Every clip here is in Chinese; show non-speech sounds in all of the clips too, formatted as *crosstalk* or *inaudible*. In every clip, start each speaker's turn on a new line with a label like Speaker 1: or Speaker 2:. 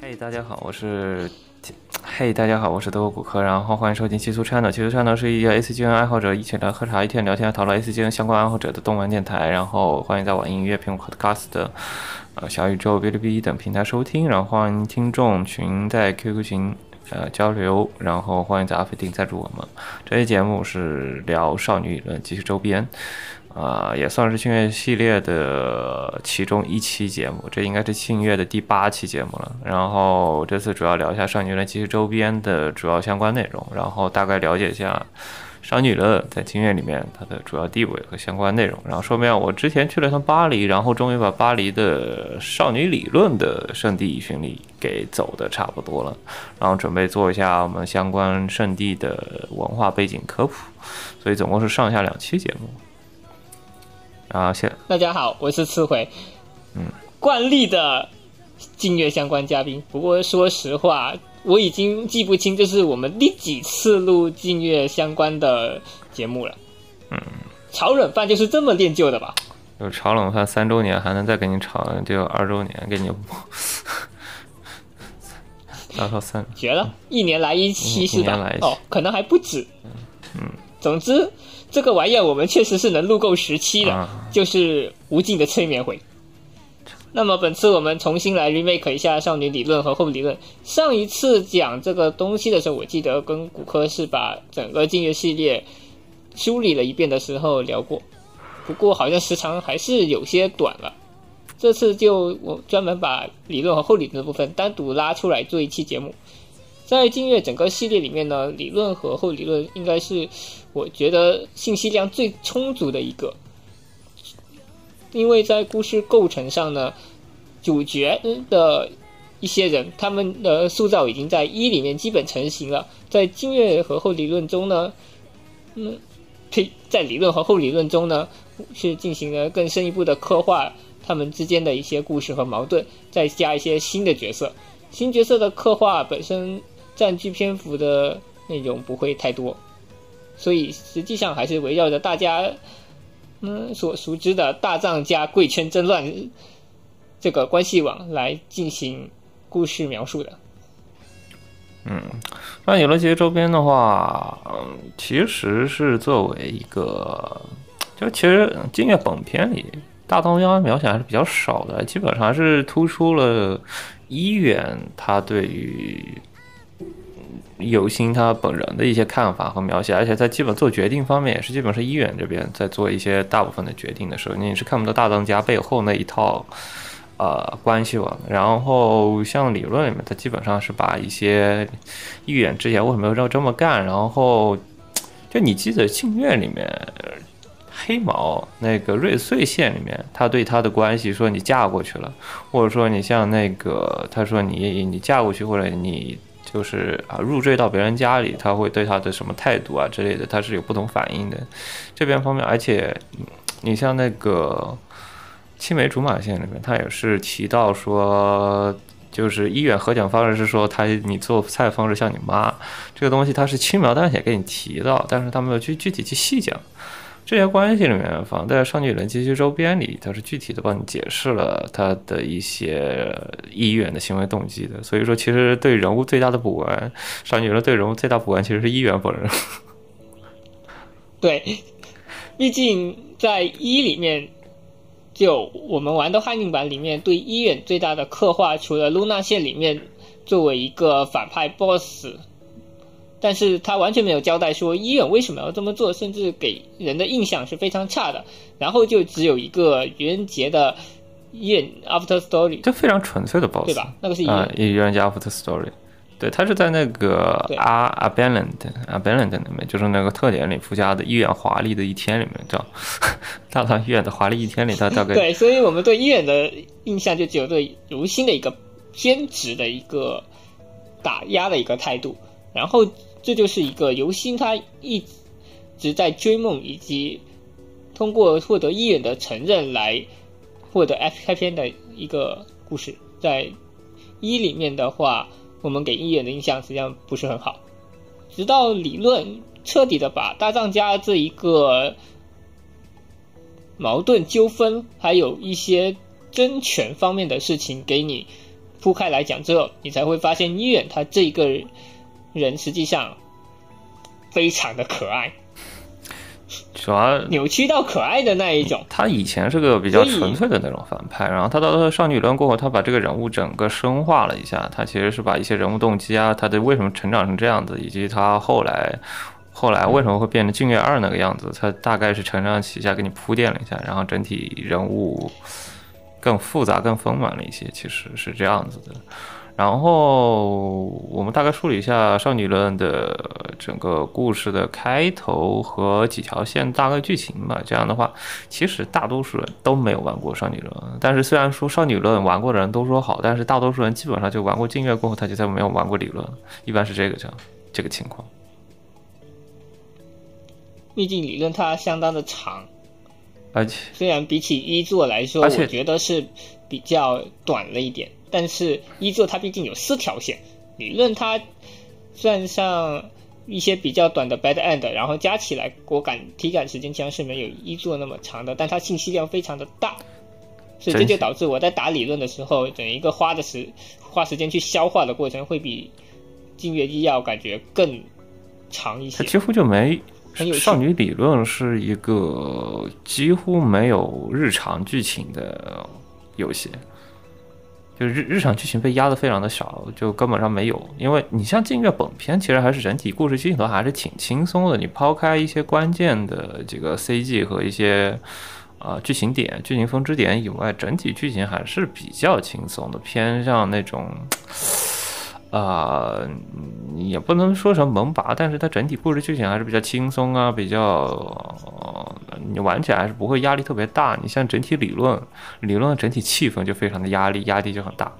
Speaker 1: 嘿，大家好，我是嘿，大家好，我是德国骨科，然后欢迎收听七速 channel。七速 channel 是一个 ACGN 爱好者一起来喝茶、一天聊天、讨论 ACGN 相关爱好者的动漫电台。然后欢迎在网易音乐、苹果 Podcast、呃小宇宙、哔哩哔哩等平台收听。然后欢迎听众群在 QQ 群呃交流。然后欢迎在阿飞定赞助我们。这期节目是聊少女理论及其周边。啊，也算是庆月系列的其中一期节目，这应该是庆月的第八期节目了。然后这次主要聊一下少女乐其实周边的主要相关内容，然后大概了解一下少女乐在庆月里面它的主要地位和相关内容。然后顺便，我之前去了趟巴黎，然后终于把巴黎的少女理论的圣地巡礼给走的差不多了，然后准备做一下我们相关圣地的文化背景科普，所以总共是上下两期节目。啊，谢
Speaker 2: 大家好，我是次回，
Speaker 1: 嗯，
Speaker 2: 惯例的静月相关嘉宾。不过说实话，我已经记不清这是我们第几次录静月相关的节目了。
Speaker 1: 嗯，
Speaker 2: 炒冷饭就是这么练就的吧？
Speaker 1: 有炒冷饭三周年，还能再给你炒，就二周年给你，*laughs* 达到三
Speaker 2: 绝了，一年来一期是吧？
Speaker 1: 吧？
Speaker 2: 哦，可能还不止。
Speaker 1: 嗯，
Speaker 2: 总之。这个玩意儿我们确实是能录够十期的，就是无尽的催眠回。那么本次我们重新来 remake 一下少女理论和后理论。上一次讲这个东西的时候，我记得跟骨科是把整个静月系列梳理了一遍的时候聊过，不过好像时长还是有些短了。这次就我专门把理论和后理论的部分单独拉出来做一期节目。在静月整个系列里面呢，理论和后理论应该是。我觉得信息量最充足的一个，因为在故事构成上呢，主角的一些人他们的塑造已经在一里面基本成型了，在经月和后理论中呢，嗯，呸，在理论和后理论中呢，是进行了更深一步的刻画他们之间的一些故事和矛盾，再加一些新的角色，新角色的刻画本身占据篇幅的内容不会太多。所以实际上还是围绕着大家嗯所熟知的大藏家贵圈争乱这个关系网来进行故事描述的。
Speaker 1: 嗯，那有了这些周边的话，嗯，其实是作为一个，就其实金月本片里大东央描写还是比较少的，基本上还是突出了医院他对于。有心他本人的一些看法和描写，而且在基本做决定方面也是基本是医院这边在做一些大部分的决定的时候，你是看不到大当家背后那一套呃关系网。然后像理论里面，他基本上是把一些一远之前为什么要这么干，然后就你记得庆月里面黑毛那个瑞穗县里面，他对他的关系说你嫁过去了，或者说你像那个他说你你嫁过去或者你。就是啊，入赘到别人家里，他会对他的什么态度啊之类的，他是有不同反应的。这边方面，而且你像那个青梅竹马线里面，他也是提到说，就是医院核讲方式是说他你做菜方式像你妈，这个东西他是轻描淡写给你提到，但是他没有去具体去细讲。这些关系里面，放在上女人及其周边里，它是具体的帮你解释了他的一些意愿的行为动机的。所以说，其实对人物最大的补完，少女人对人物最大补完其实是意愿本人。
Speaker 2: 对，毕竟在一里面，就我们玩的汉境版里面，对医院最大的刻画，除了露娜线里面作为一个反派 BOSS。但是他完全没有交代说医院为什么要这么做，甚至给人的印象是非常差的。然后就只有一个愚人节的医院 After Story，
Speaker 1: 就非常纯粹的 boss，
Speaker 2: 对吧？那个是
Speaker 1: 啊，愚人节 After Story，对，他是在那个啊 Abandoned Abandoned 里面，就是那个特点里附加的医院华丽的一天里面，叫 *laughs* 大唐医院的华丽一天里，他大概 *laughs*
Speaker 2: 对，所以我们对医院的印象就只有对如新的一个偏执的一个打压的一个态度，然后。这就是一个由心他一直在追梦，以及通过获得医院的承认来获得 F 开篇的一个故事。在一里面的话，我们给一人的印象实际上不是很好，直到理论彻底的把大藏家这一个矛盾纠纷，还有一些争权方面的事情给你铺开来讲之后，你才会发现医院他这一个实际上非常的可爱。*laughs*
Speaker 1: 主要
Speaker 2: 扭曲到可爱的那一种。
Speaker 1: 他以前是个比较纯粹的那种反派，然后他到少女论过后，他把这个人物整个深化了一下。他其实是把一些人物动机啊，他的为什么成长成这样子，以及他后来后来为什么会变成镜月二那个样子，他大概是承上启下给你铺垫了一下，然后整体人物更复杂、更丰满了一些，其实是这样子的。然后我们大概梳理一下《少女论》的整个故事的开头和几条线大概剧情吧。这样的话，其实大多数人都没有玩过《少女论》，但是虽然说《少女论》玩过的人都说好，但是大多数人基本上就玩过镜月过后，他就再没有玩过理论，一般是这个这样这个情况。
Speaker 2: 毕竟理论它相当的长，
Speaker 1: 而且
Speaker 2: 虽然比起一作来说，我觉得是比较短了一点。但是一作它毕竟有四条线，理论它算上一些比较短的 bad end，然后加起来我感体感时间将是没有一作那么长的，但它信息量非常的大，所以这就导致我在打理论的时候，整一个花的时花时间去消化的过程会比镜月一要感觉更长一些。
Speaker 1: 它几乎就没少女理论是一个几乎没有日常剧情的游戏。就是日日常剧情被压得非常的少，就根本上没有。因为你像《镜月》本片，其实还是整体故事镜头还是挺轻松的。你抛开一些关键的这个 CG 和一些啊剧情点、剧情分支点以外，整体剧情还是比较轻松的，偏向那种。啊，也不能说成萌拔，但是它整体故事剧情还是比较轻松啊，比较你玩起来还是不会压力特别大。你像整体理论，理论整体气氛就非常的压力，压力就很大，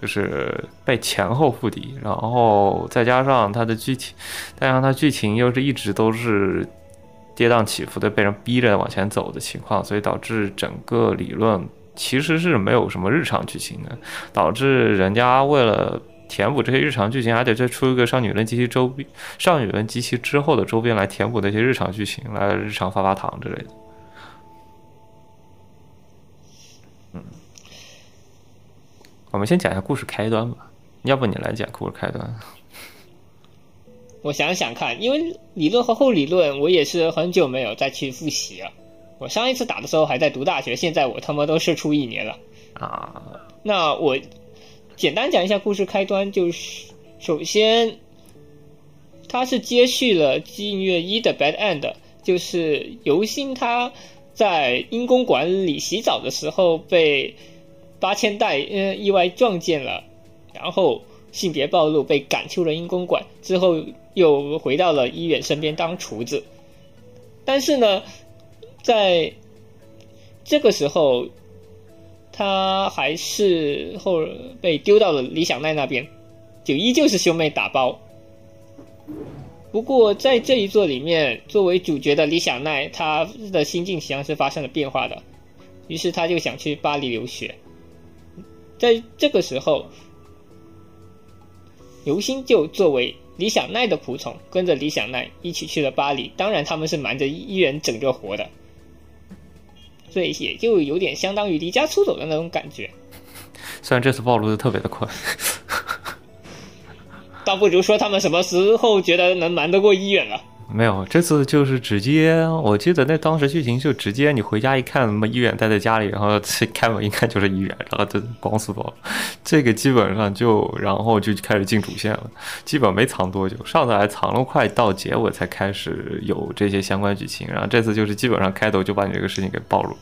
Speaker 1: 就是被前后复敌，然后再加上它的剧情，再加上它剧情又是一直都是跌宕起伏的，被人逼着往前走的情况，所以导致整个理论其实是没有什么日常剧情的，导致人家为了。填补这些日常剧情，还得再出一个少女论及其周边、少女论及其之后的周边来填补那些日常剧情，来日常发发糖之类的。嗯，我们先讲一下故事开端吧，要不你来讲故事开端？*laughs*
Speaker 2: 我想想看，因为理论和后理论，我也是很久没有再去复习了。我上一次打的时候还在读大学，现在我他妈都是出一年了啊！那我。简单讲一下故事开端，就是首先，它是接续了《镜月一》的 Bad End，就是尤星他在阴公馆里洗澡的时候被八千代嗯意外撞见了，然后性别暴露被赶出了阴公馆，之后又回到了医院身边当厨子，但是呢，在这个时候。他还是后被丢到了李小奈那边，就依旧是兄妹打包。不过在这一座里面，作为主角的李小奈，他的心境实际上是发生了变化的。于是他就想去巴黎留学。在这个时候，刘星就作为李小奈的仆从，跟着李小奈一起去了巴黎。当然，他们是瞒着医院整个活的。所以也就有点相当于离家出走的那种感觉。*laughs*
Speaker 1: 虽然这次暴露的特别的快，
Speaker 2: 倒不如说他们什么时候觉得能瞒得过医院了。
Speaker 1: 没有，这次就是直接，我记得那当时剧情就直接，你回家一看，什么医院待在家里，然后开门一看就是医院，然后就光速跑，这个基本上就然后就开始进主线了，基本没藏多久，上次还藏了快到结尾才开始有这些相关剧情，然后这次就是基本上开头就把你这个事情给暴露。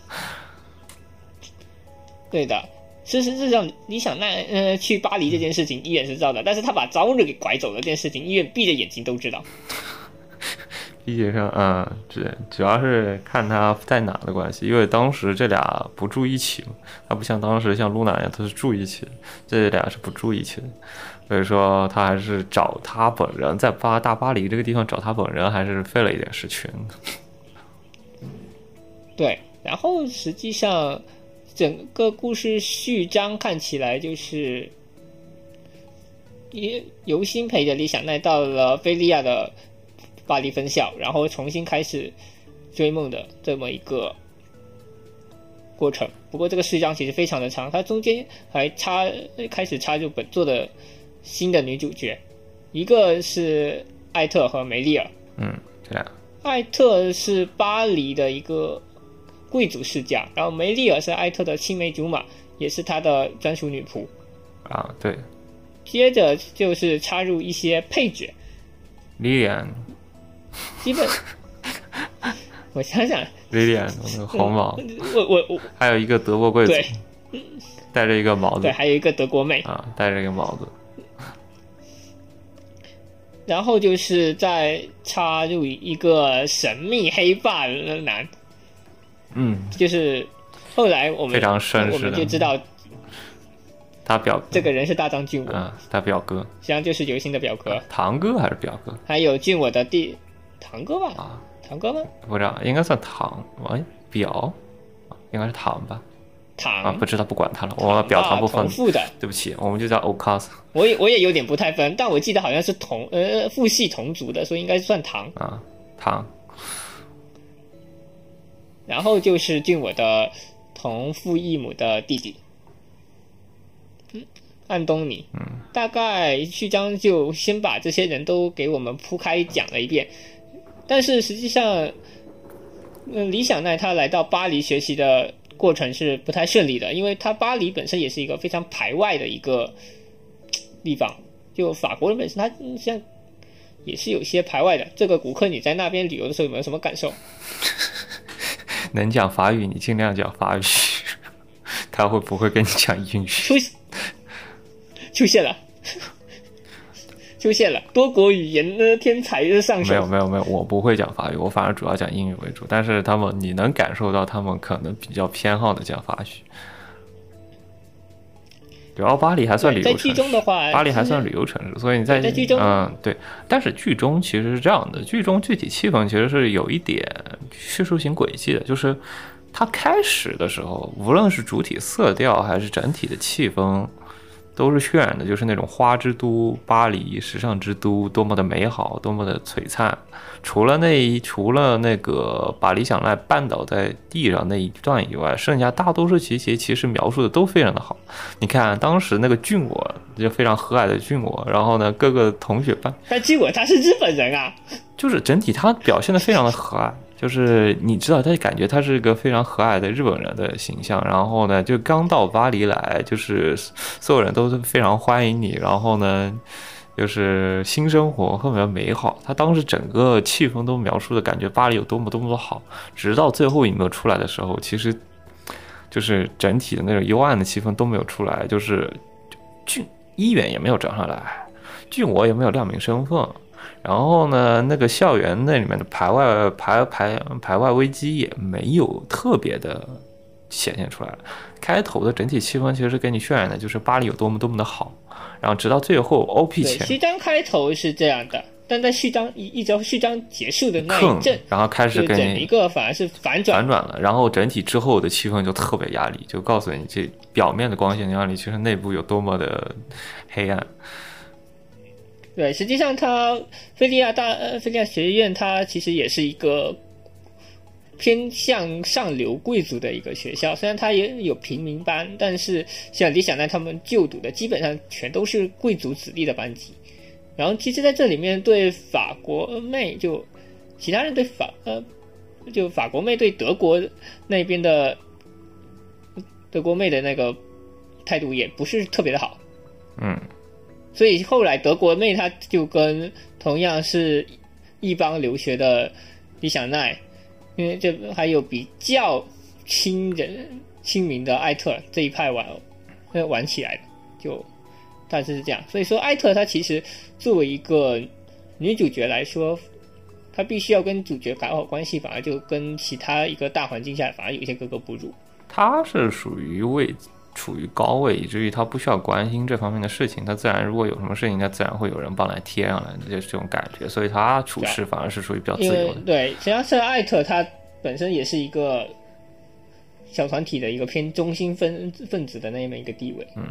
Speaker 2: 对的，事实上，你想那呃去巴黎这件事情，医院是知道的，但是他把朝日给拐走了这件事情，医院闭着眼睛都知道。
Speaker 1: 理解上，嗯，主主要是看他在哪的关系，因为当时这俩不住一起嘛，他不像当时像露娜一样，他是住一起的，这俩是不住一起的，所以说他还是找他本人在巴大巴黎这个地方找他本人，还是费了一点事情。*laughs*
Speaker 2: 对，然后实际上整个故事序章看起来就是由由心陪着李小奈到了菲利亚的巴黎分校，然后重新开始追梦的这么一个过程。不过这个序章其实非常的长，它中间还插开始插入本作的新的女主角，一个是艾特和梅丽尔。
Speaker 1: 嗯，这样。
Speaker 2: 艾特是巴黎的一个。贵族世家，然后梅丽尔是艾特的青梅竹马，也是他的专属女仆。
Speaker 1: 啊，对。
Speaker 2: 接着就是插入一些配角。
Speaker 1: 莉莉安。*laughs*
Speaker 2: 基本。*laughs* 我想想。
Speaker 1: 莉莉安，那个红毛。
Speaker 2: 我我我。
Speaker 1: 还有一个德国贵族。戴着一个帽子。
Speaker 2: 对，还有一个德国妹。
Speaker 1: 啊，戴着一个帽子。
Speaker 2: 然后就是再插入一个神秘黑发男。
Speaker 1: 嗯，
Speaker 2: 就是后来我们
Speaker 1: 非常绅士
Speaker 2: 我们就知道
Speaker 1: 他表
Speaker 2: 这个人是大张俊我
Speaker 1: 啊，他表哥，
Speaker 2: 实际上就是刘星的表哥，
Speaker 1: 堂哥还是表哥？
Speaker 2: 还有俊我的弟堂哥吧？
Speaker 1: 啊，
Speaker 2: 堂哥吗？
Speaker 1: 不知道，应该算堂，哎，表，应该是堂吧？
Speaker 2: 堂
Speaker 1: 啊，不知道，不管他了，我表堂不分。
Speaker 2: 父的，
Speaker 1: 对不起，我们就叫 o c a s
Speaker 2: 我也我也有点不太分，但我记得好像是同呃父系同族的，所以应该算堂
Speaker 1: 啊，堂。
Speaker 2: 然后就是俊我的同父异母的弟弟，嗯，安东尼，
Speaker 1: 嗯，
Speaker 2: 大概序章就先把这些人都给我们铺开讲了一遍，但是实际上，嗯，李想奈他来到巴黎学习的过程是不太顺利的，因为他巴黎本身也是一个非常排外的一个地方，就法国人本身他像也是有些排外的。这个古克你在那边旅游的时候有没有什么感受？*laughs*
Speaker 1: 能讲法语，你尽量讲法语。*laughs* 他会不会跟你讲英语？
Speaker 2: 出出现了，出现了，多国语言的天才的上手。
Speaker 1: 没有没有没有，我不会讲法语，我反而主要讲英语为主。但是他们，你能感受到他们可能比较偏好的讲法语。主要巴黎还算旅游城市，巴黎还算旅游城市，所以你在
Speaker 2: 剧中，
Speaker 1: 嗯，对。但是剧中其实是这样的，剧中具体气氛其实是有一点叙述型轨迹的，就是它开始的时候，无论是主体色调还是整体的气氛。都是渲染的，就是那种花之都巴黎，时尚之都，多么的美好，多么的璀璨。除了那一，除了那个把理想赖绊倒在地上那一段以外，剩下大多数情节其实描述的都非常的好。你看当时那个俊我，就非常和蔼的俊我，然后呢，各个同学班，
Speaker 2: 但俊我他是日本人啊，
Speaker 1: 就是整体他表现的非常的和蔼。就是你知道，他感觉他是一个非常和蔼的日本人的形象。然后呢，就刚到巴黎来，就是所有人都是非常欢迎你。然后呢，就是新生活特别美好。他当时整个气氛都描述的感觉巴黎有多么多么的好。直到最后一幕出来的时候，其实就是整体的那种幽暗的气氛都没有出来。就是俊一远也没有找上来，俊我也没有亮明身份。然后呢，那个校园那里面的排外排排排外危机也没有特别的显现出来。开头的整体气氛其实给你渲染的就是巴黎有多么多么的好。然后直到最后 OP 前，
Speaker 2: 序章开头是这样的，但在序章一一直到序章结束的那一阵，
Speaker 1: 然后开始给你
Speaker 2: 一个反而是反转
Speaker 1: 反转了。然后整体之后的气氛就特别压力，就告诉你这表面的光鲜亮丽，其实内部有多么的黑暗。
Speaker 2: 对，实际上，它菲利亚大呃菲利亚学院，它其实也是一个偏向上流贵族的一个学校。虽然它也有平民班，但是像李小奈他们就读的，基本上全都是贵族子弟的班级。然后，其实在这里面，对法国妹就其他人对法呃，就法国妹对德国那边的德国妹的那个态度也不是特别的好。
Speaker 1: 嗯。
Speaker 2: 所以后来德国妹她就跟同样是一帮留学的李小奈，因为这还有比较亲人亲民的艾特这一派玩，玩起来，就大致是这样。所以说艾特她其实作为一个女主角来说，她必须要跟主角搞好关系，反而就跟其他一个大环境下反而有些格格不入。
Speaker 1: 她是属于为。处于高位，以至于他不需要关心这方面的事情，他自然如果有什么事情，他自然会有人帮来贴上来，就是这种感觉。所以他处事反而是属于比较自由的。
Speaker 2: 对，实际上是艾特他本身也是一个小团体的一个偏中心分分子的那么一个地位，
Speaker 1: 嗯，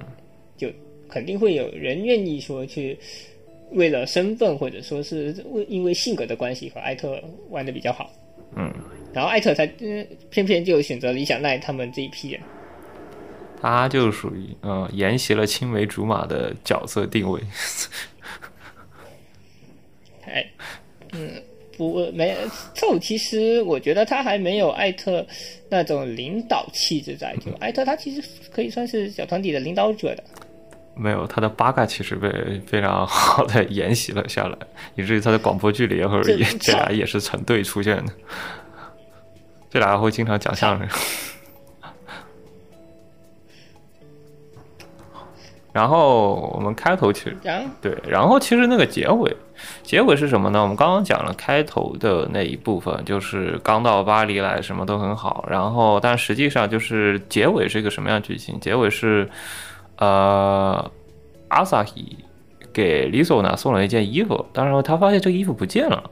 Speaker 2: 就肯定会有人愿意说去为了身份或者说是为因为性格的关系和艾特玩的比较好，
Speaker 1: 嗯，
Speaker 2: 然后艾特他嗯偏偏就选择李想奈他们这一批人，
Speaker 1: 他就属于嗯沿袭了青梅竹马的角色定位，*laughs*
Speaker 2: 哎，嗯。不，没凑。其实我觉得他还没有艾特那种领导气质在。就艾特他其实可以算是小团体的领导者的。
Speaker 1: 没有，他的八嘎其实被非常好的沿袭了下来，以至于他的广播剧里或者也这俩也是成对出现的。这俩会经常讲相声。*laughs* 然后我们开头其实对，然后其实那个结尾。结尾是什么呢？我们刚刚讲了开头的那一部分，就是刚到巴黎来，什么都很好。然后，但实际上就是结尾是一个什么样剧情？结尾是，呃，阿萨希给李索呢送了一件衣服，但是他发现这个衣服不见了。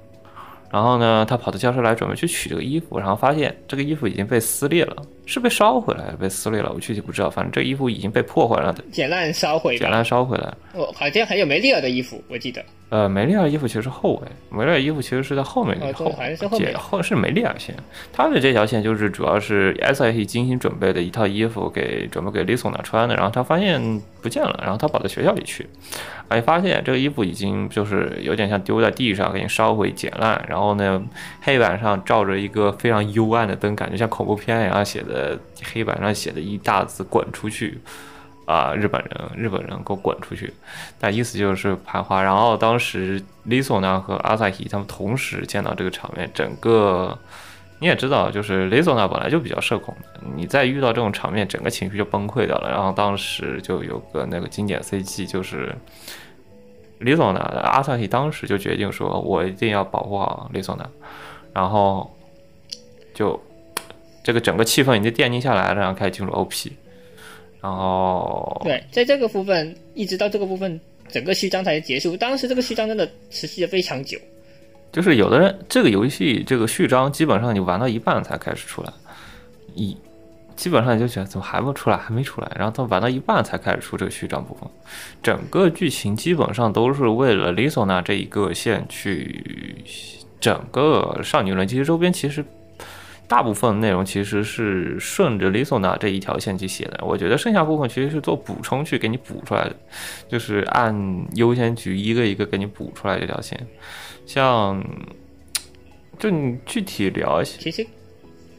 Speaker 1: 然后呢，他跑到教室来准备去取这个衣服，然后发现这个衣服已经被撕裂了，是被烧回来，被撕裂了，我具体不知道。反正这衣服已经被破坏了，
Speaker 2: 剪烂烧毁，
Speaker 1: 剪烂烧回来。
Speaker 2: 哦，好像还有梅丽尔的衣服，我记得。
Speaker 1: 呃，梅丽尔衣服其实是后尾，梅丽尔衣服其实是在后面后，
Speaker 2: 好像是后面
Speaker 1: 后是梅丽尔线，他的这条线就是主要是 S I T 精心准备的一套衣服给准备给李索娜穿的，然后他发现不见了，然后他跑到学校里去。哎，发现这个衣服已经就是有点像丢在地上，给你烧毁、剪烂。然后呢，黑板上照着一个非常幽暗的灯，感觉像恐怖片一样写的。黑板上写的一大字“滚出去”，啊，日本人，日本人给我滚出去！但意思就是盘花。然后当时 Liso 呢和阿萨希他们同时见到这个场面，整个你也知道，就是 Liso 呢本来就比较社恐，你再遇到这种场面，整个情绪就崩溃掉了。然后当时就有个那个经典 CG，就是。李总呢？阿萨希当时就决定说：“我一定要保护好李总呢。”然后就这个整个气氛已经奠定下来了，然后开始进入 OP。然后
Speaker 2: 对，在这个部分一直到这个部分，整个序章才结束。当时这个序章真的持续了非常久。
Speaker 1: 就是有的人这个游戏这个序章基本上你玩到一半才开始出来，一。基本上就觉得怎么还不出来，还没出来，然后他玩到一半才开始出这个序章部分。整个剧情基本上都是为了 Lisona 这一个线去，整个少女轮其实周边其实大部分内容其实是顺着 Lisona 这一条线去写的。我觉得剩下部分其实是做补充去给你补出来的，就是按优先级一个一个给你补出来这条线。像就你具体聊一
Speaker 2: 下。其实。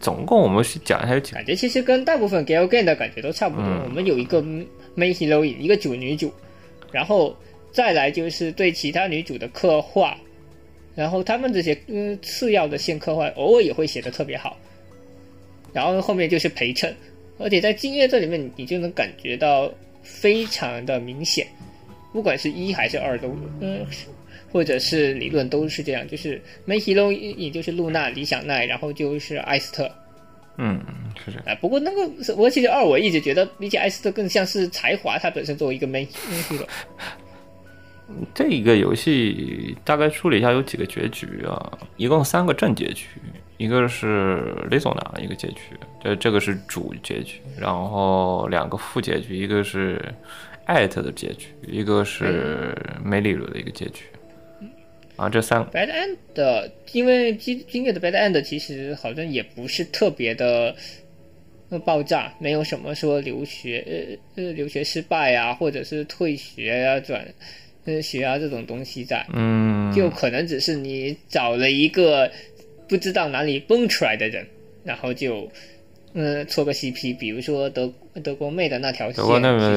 Speaker 1: 总共我们去讲一下，
Speaker 2: 感觉其实跟大部分 Gal Game 的感觉都差不多。我们有一个 Main Heroine，一个主女主，然后再来就是对其他女主的刻画，然后他们这些嗯次要的线刻画偶尔也会写的特别好，然后后面就是陪衬，而且在金月这里面你就能感觉到非常的明显，不管是一还是二都嗯。或者是理论都是这样，就是 Main Hero 也就是露娜、理想奈，然后就是艾斯特。
Speaker 1: 嗯，是这样。
Speaker 2: 哎，不过那个我其实二我一直觉得比起艾斯特更像是才华，他本身作为一个 Main Hero。
Speaker 1: 这一个游戏大概梳理一下有几个结局啊？一共三个正结局，一个是 Lisona 一个结局，这这个是主结局，然后两个副结局，一个是艾特的结局，一个是梅里鲁的一个结局。啊，这三个
Speaker 2: bad end，因为今今月的 bad end 其实好像也不是特别的爆炸，没有什么说留学呃呃留学失败啊，或者是退学啊转呃血压这种东西在，
Speaker 1: 嗯，
Speaker 2: 就可能只是你找了一个不知道哪里蹦出来的人，然后就。嗯，搓个 CP，比如说德德国妹的那条线，其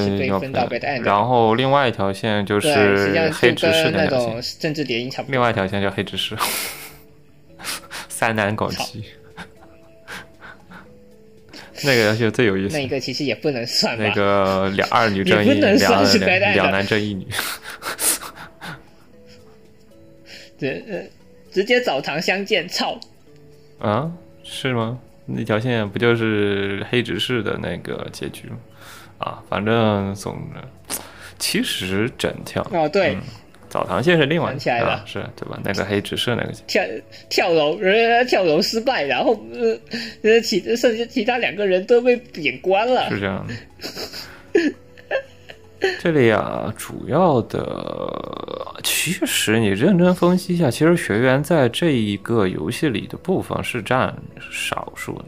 Speaker 2: 实被分到 bad end。
Speaker 1: 然后另外一条线就是黑执事
Speaker 2: 那种政治谍影差不多。
Speaker 1: 另外一条线叫黑执事，*laughs* 三男狗鸡，那个游戏最有意思。
Speaker 2: 那个其实也不能算
Speaker 1: 那个两二女正义，两两男正一女。*laughs*
Speaker 2: 这呃，直接澡堂相见，操！
Speaker 1: 啊，是吗？那条线不就是黑执事的那个结局吗？啊，反正总的，其实整条
Speaker 2: 哦对，
Speaker 1: 澡堂线是另外
Speaker 2: 想起来了
Speaker 1: 是对吧？那个黑执事那个
Speaker 2: 跳跳楼，人家跳楼失败，然后呃呃其甚至其他两个人都被贬官了。
Speaker 1: 是这样的。*laughs* 这里啊，主要的其实你认真分析一下，其实学员在这一个游戏里的部分是占少数的，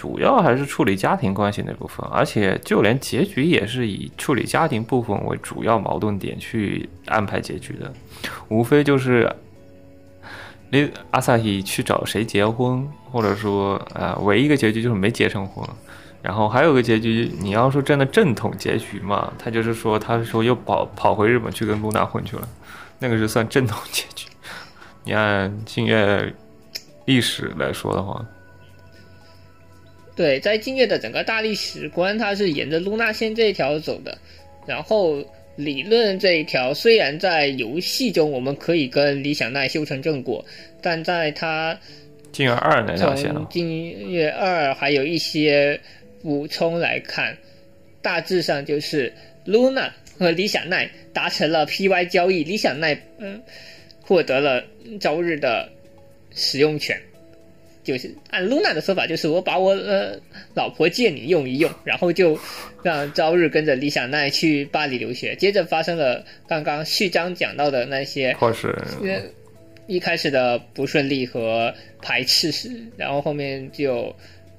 Speaker 1: 主要还是处理家庭关系那部分，而且就连结局也是以处理家庭部分为主要矛盾点去安排结局的，无非就是你阿萨希去找谁结婚，或者说啊，唯一一个结局就是没结成婚。然后还有个结局，你要说真的正统结局嘛，他就是说，他说又跑跑回日本去跟露娜混去了，*laughs* 那个是算正统结局。你按静月历史来说的话，
Speaker 2: 对，在静月的整个大历史观，它是沿着露娜线这一条走的。然后理论这一条，虽然在游戏中我们可以跟李想奈修成正果，但在他
Speaker 1: 静月二那条线
Speaker 2: 从静月二还有一些。补充来看，大致上就是 Luna 和李小奈达成了 PY 交易，李小奈嗯获得了朝日的使用权，就是按 Luna 的说法，就是我把我呃老婆借你用一用，然后就让朝日跟着李小奈去巴黎留学。接着发生了刚刚序章讲到的那些，
Speaker 1: 或是
Speaker 2: 一开始的不顺利和排斥，然后后面就。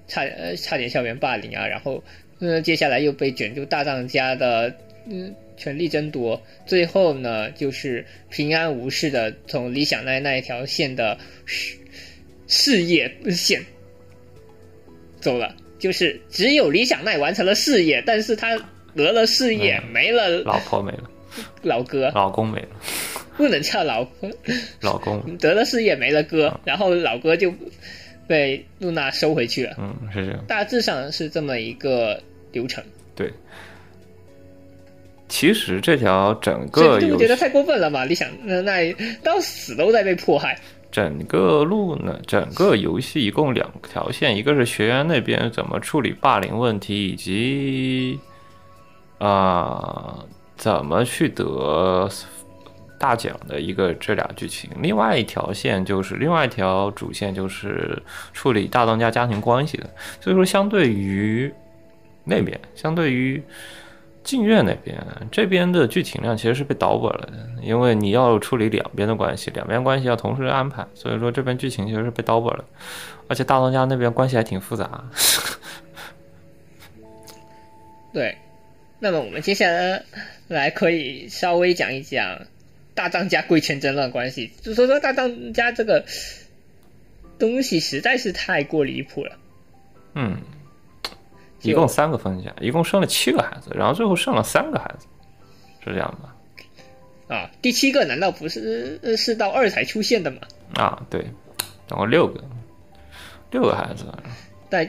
Speaker 2: 差呃差点校园霸凌啊，然后嗯接下来又被卷入大藏家的嗯权力争夺，最后呢就是平安无事的从李想奈那一条线的事事业线走了，就是只有李小奈完成了事业，但是他得了事业没了，
Speaker 1: 老婆没了，
Speaker 2: 老哥
Speaker 1: 老公没了，
Speaker 2: 不能叫老婆
Speaker 1: 老公
Speaker 2: 得了事业没了哥，然后老哥就。被露娜收回去了。
Speaker 1: 嗯，是这样。
Speaker 2: 大致上是这么一个流程。
Speaker 1: 对。其实这条整个
Speaker 2: 这不觉得太过分了吗？李想，那那到死都在被迫害。
Speaker 1: 整个路呢，整个游戏一共两条线，一个是学员那边怎么处理霸凌问题，以及啊怎么去得。大奖的一个这俩剧情，另外一条线就是另外一条主线就是处理大当家家庭关系的，所以说相对于那边，相对于静月那边，这边的剧情量其实是被倒本了的，因为你要处理两边的关系，两边关系要同时安排，所以说这边剧情其实是被倒本了，而且大当家那边关系还挺复杂。*laughs*
Speaker 2: 对，那么我们接下来来可以稍微讲一讲。大当家贵圈争乱关系，就说说大当家这个东西实在是太过离谱了。
Speaker 1: 嗯，一共三个分家，一共生了七个孩子，然后最后剩了三个孩子，是这样吧？
Speaker 2: 啊，第七个难道不是是到二才出现的吗？
Speaker 1: 啊，对，总共六个，六个孩子。
Speaker 2: 在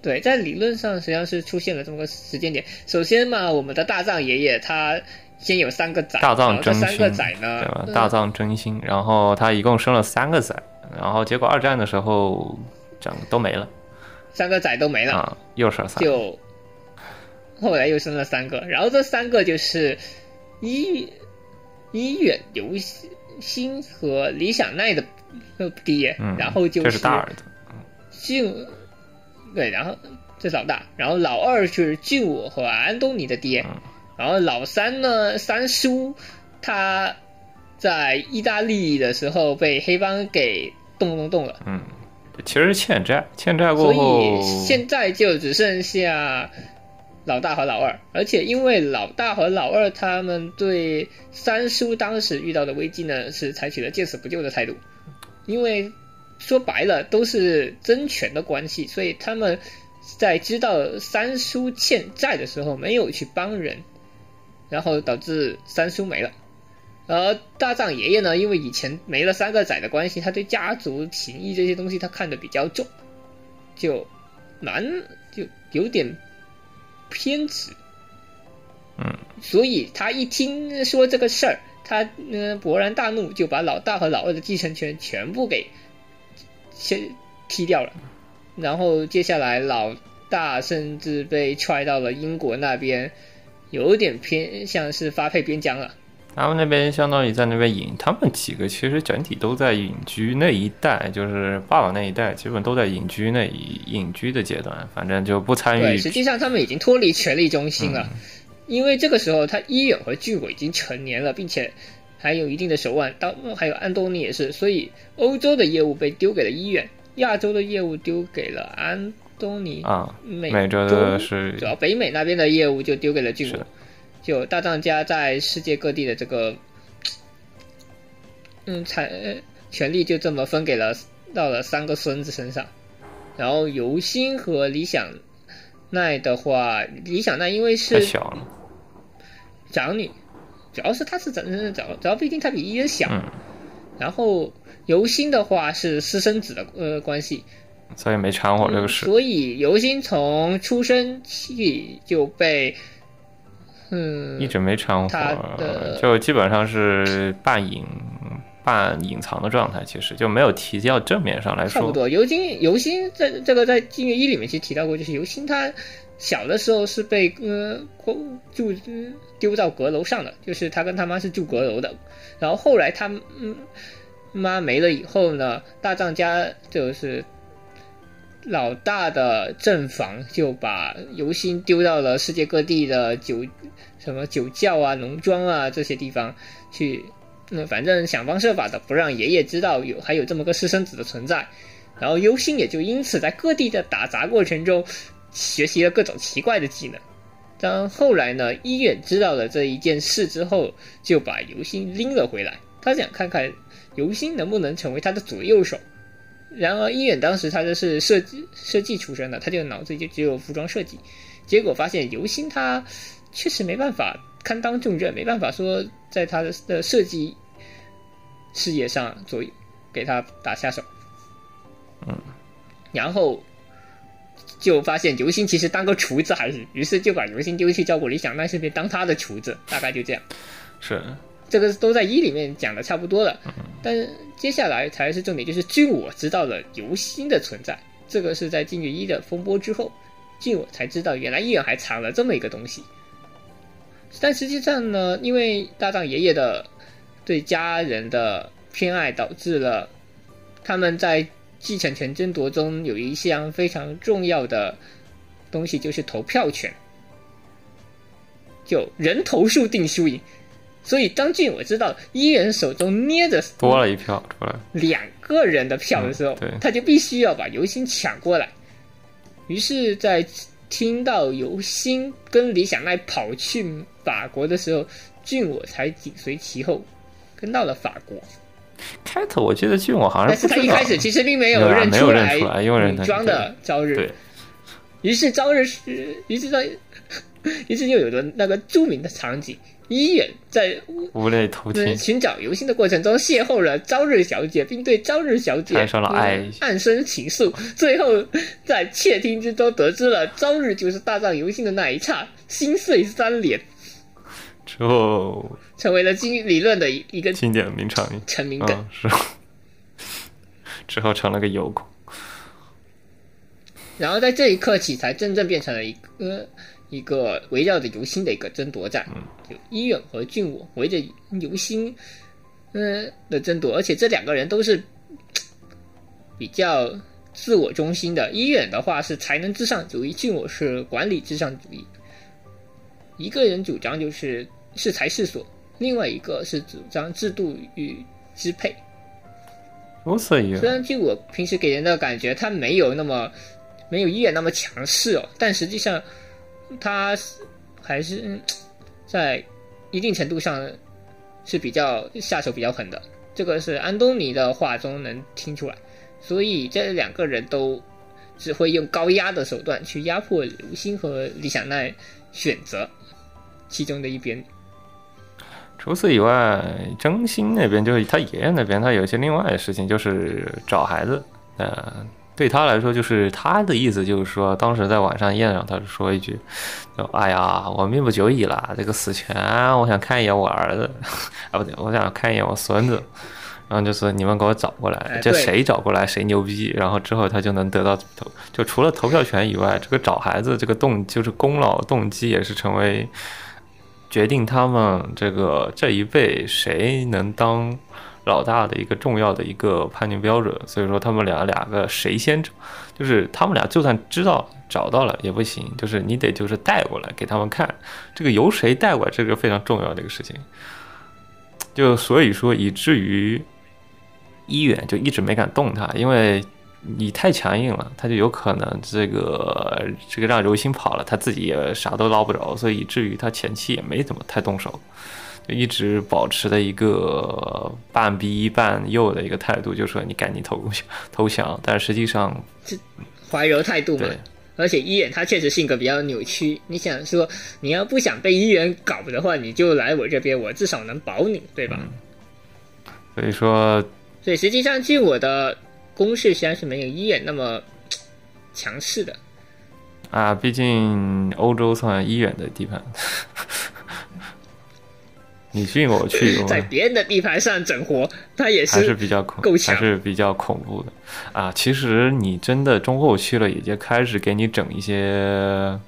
Speaker 2: 对，在理论上实际上是出现了这么个时间点。首先嘛，我们的大藏爷爷他。先有三个崽，
Speaker 1: 大藏真
Speaker 2: 心，对吧？
Speaker 1: 大藏真心，然后他一共生了三个崽，然后结果二战的时候，整都没了，
Speaker 2: 三个崽都没了，
Speaker 1: 啊，又生三，
Speaker 2: 就后来又生了三个，然后这三个就是医医院刘星和李想奈的爹，然后就
Speaker 1: 是大儿子，
Speaker 2: 俊，对，然后这是老大，然后老二就是俊我和安东尼的爹。然后老三呢，三叔他在意大利的时候被黑帮给动动动了。
Speaker 1: 嗯，其实欠债，欠债过后，
Speaker 2: 所以现在就只剩下老大和老二。而且因为老大和老二他们对三叔当时遇到的危机呢，是采取了见死不救的态度。因为说白了都是争权的关系，所以他们在知道三叔欠债的时候，没有去帮人。然后导致三叔没了，而大藏爷爷呢，因为以前没了三个仔的关系，他对家族情谊这些东西他看得比较重，就蛮就有点偏执，
Speaker 1: 嗯，
Speaker 2: 所以他一听说这个事儿，他嗯勃然大怒，就把老大和老二的继承权全部给先踢掉了，然后接下来老大甚至被踹到了英国那边。有点偏向是发配边疆了，
Speaker 1: 他们那边相当于在那边隐，他们几个其实整体都在隐居那一代，就是爸爸那一代，基本都在隐居那一隐居的阶段，反正就不参与。
Speaker 2: 对，实际上他们已经脱离权力中心了，因为这个时候他伊远和巨鬼已经成年了，并且还有一定的手腕，当还有安东尼也是，所以欧洲的业务被丢给了伊远，亚洲的业务丢给了安东尼
Speaker 1: 啊，
Speaker 2: 美
Speaker 1: 洲的是
Speaker 2: 主要北美那边的业务就丢给了俊我。就大藏家在世界各地的这个，嗯，财权力就这么分给了到了三个孙子身上，然后游心和理想奈的话，理想奈因为是长女，主要是她是长长，主要毕竟她比伊人小，然后游心的话是私生子的呃关系，
Speaker 1: 所以没掺和这个事，
Speaker 2: 所以游心从出生起就被。嗯，
Speaker 1: 一直没掺和，就基本上是半隐半隐藏的状态，其实就没有提到正面上来说。
Speaker 2: 差不多，尤金游心在这个在《金月一》里面其实提到过，就是尤金他小的时候是被呃住丢到阁楼上的，就是他跟他妈是住阁楼的，然后后来他嗯妈没了以后呢，大藏家就是。老大的正房就把游心丢到了世界各地的酒什么酒窖啊、农庄啊这些地方去，那反正想方设法的不让爷爷知道有还有这么个私生子的存在，然后游心也就因此在各地的打杂过程中学习了各种奇怪的技能。当后来呢，医院知道了这一件事之后，就把游心拎了回来，他想看看游心能不能成为他的左右手。然而，医院当时他就是设计设计出身的，他就脑子里就只有服装设计。结果发现游星他确实没办法堪当重任，没办法说在他的设计事业上做给他打下手。
Speaker 1: 嗯，
Speaker 2: 然后就发现游星其实当个厨子还是，于是就把游星丢去照顾理想，那顺便当他的厨子，大概就这样。
Speaker 1: 是。
Speaker 2: 这个都在一里面讲的差不多了，但接下来才是重点，就是俊我知道了游心的存在。这个是在进去一的风波之后，俊我才知道原来一人还藏了这么一个东西。但实际上呢，因为大藏爷爷的对家人的偏爱，导致了他们在继承权争夺中有一项非常重要的东西，就是投票权，就人头数定输赢。所以张俊我知道伊人手中捏着
Speaker 1: 多了一票出来
Speaker 2: 两个人的票的时候，他就必须要把游心抢过来。于是，在听到游心跟李想奈跑去法国的时候，俊我才紧随其后跟到了法国。
Speaker 1: 开头我记得俊我好像，
Speaker 2: 但是他一开始其实并没有认
Speaker 1: 出
Speaker 2: 来
Speaker 1: 女
Speaker 2: 装的朝日。于是朝日是，于是在，*laughs* 于是又有了那个著名的场景。医院在
Speaker 1: 无泪偷听
Speaker 2: 寻找游心的过程中邂逅了朝日小姐，并对朝日小姐
Speaker 1: 产生了爱，
Speaker 2: 暗生情愫。最后在窃听之中得知了朝日就是大藏游心的那一刹，心碎三连，
Speaker 1: 之后
Speaker 2: 成为了经理论的一个
Speaker 1: 经典名场面，
Speaker 2: 成名梗
Speaker 1: 是。*laughs* 之后成了个游孔，
Speaker 2: 然后在这一刻起，才真正变成了一个。一个围绕着游心的一个争夺战，就伊远和俊武围着牛心，嗯的争夺，而且这两个人都是比较自我中心的。伊远的话是才能至上主义，俊武是管理至上主义。一个人主张就是是才是所，另外一个是主张制度与支配。虽然俊我平时给人的感觉他没有那么没有伊远那么强势哦，但实际上。他还是在一定程度上是比较下手比较狠的，这个是安东尼的话中能听出来。所以这两个人都只会用高压的手段去压迫刘星和李想奈选择其中的一边。
Speaker 1: 除此以外，真心那边就是他爷爷那边，他有一些另外的事情，就是找孩子，呃。对他来说，就是他的意思，就是说，当时在晚上宴上，他就说一句：“就哎呀，我命不久矣了，这个死前我想看一眼我儿子，*laughs* 啊不对，我想看一眼我孙子。”然后就说：“你们给我找过来，这谁找过来谁牛逼。”然后之后他就能得到投，就除了投票权以外，这个找孩子这个动就是功劳动机也是成为决定他们这个这一辈谁能当老大的一个重要的一个判定标准。所以说他们俩两个谁先找，就是他们俩就算知道找到了也不行，就是你得就是带过来给他们看，这个由谁带过来，这个非常重要的一个事情。就所以说以至于医院就一直没敢动他，因为。你太强硬了，他就有可能这个这个让柔心跑了，他自己也啥都捞不着，所以以至于他前期也没怎么太动手，一直保持的一个半逼半诱的一个态度，就说你赶紧投投降。但实际上，
Speaker 2: 怀柔态度嘛。而且医院他确实性格比较扭曲。你想说你要不想被一元搞的话，你就来我这边，我至少能保你，对吧？
Speaker 1: 所以说，
Speaker 2: 所以实际上据我的。攻势实际上是没有医院那么强势的
Speaker 1: 啊，毕竟欧洲算医院的地盘。你信我去，
Speaker 2: 在别人的地盘上整活，他也
Speaker 1: 是还是比较恐，
Speaker 2: 够强，
Speaker 1: 还是比较恐怖的啊。其实你真的中后期了，已经开始给你整一些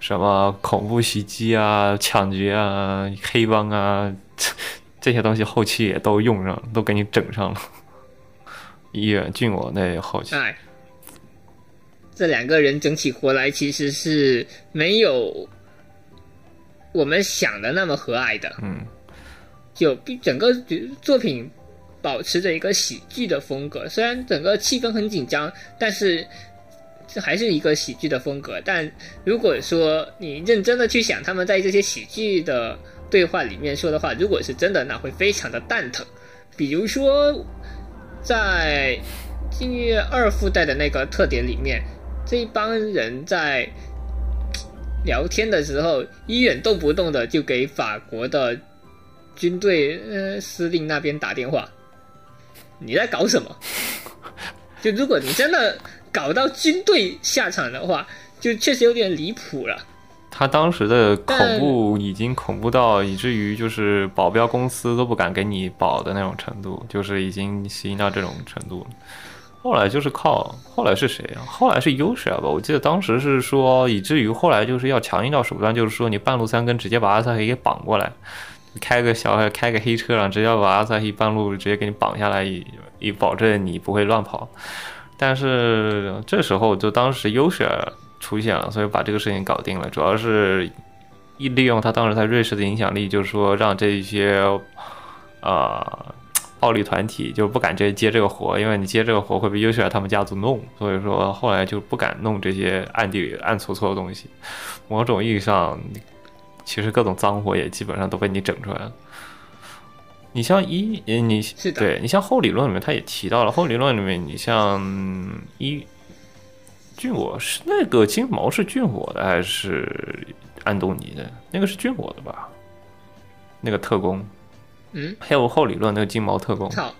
Speaker 1: 什么恐怖袭击啊、抢劫啊、黑帮啊 *laughs* 这些东西，后期也都用上了，都给你整上了。医院俊我那后期，
Speaker 2: 哎，这两个人整起活来其实是没有我们想的那么和蔼的。
Speaker 1: 嗯，
Speaker 2: 就整个作品保持着一个喜剧的风格，虽然整个气氛很紧张，但是这还是一个喜剧的风格。但如果说你认真的去想，他们在这些喜剧的对话里面说的话，如果是真的，那会非常的蛋疼。比如说。在《禁月二》附带的那个特点里面，这一帮人在聊天的时候，医院动不动的就给法国的军队呃司令那边打电话，你在搞什么？*laughs* 就如果你真的搞到军队下场的话，就确实有点离谱了。
Speaker 1: 他当时的恐怖已经恐怖到以至于就是保镖公司都不敢给你保的那种程度，就是已经吸引到这种程度了。后来就是靠后来是谁啊？后来是优势啊吧？我记得当时是说，以至于后来就是要强硬到手段，就是说你半路三更直接把阿萨黑给绑过来，开个小开个黑车，然后直接把阿萨黑半路直接给你绑下来，以以保证你不会乱跑。但是这时候就当时优势。出现了，所以把这个事情搞定了。主要是一利用他当时在瑞士的影响力，就是说让这一些啊暴力团体就不敢接接这个活，因为你接这个活会被优秀尔他们家族弄，所以说后来就不敢弄这些暗地里暗搓搓的东西。某种意义上，其实各种脏活也基本上都被你整出来了。你像一，你对你像后理论里面他也提到了，后理论里面你像一。俊我是那个金毛是俊我的还是安东尼的？那个是俊我的吧？那个特工，
Speaker 2: 嗯，
Speaker 1: 还有后理论那个金毛特工。
Speaker 2: 操，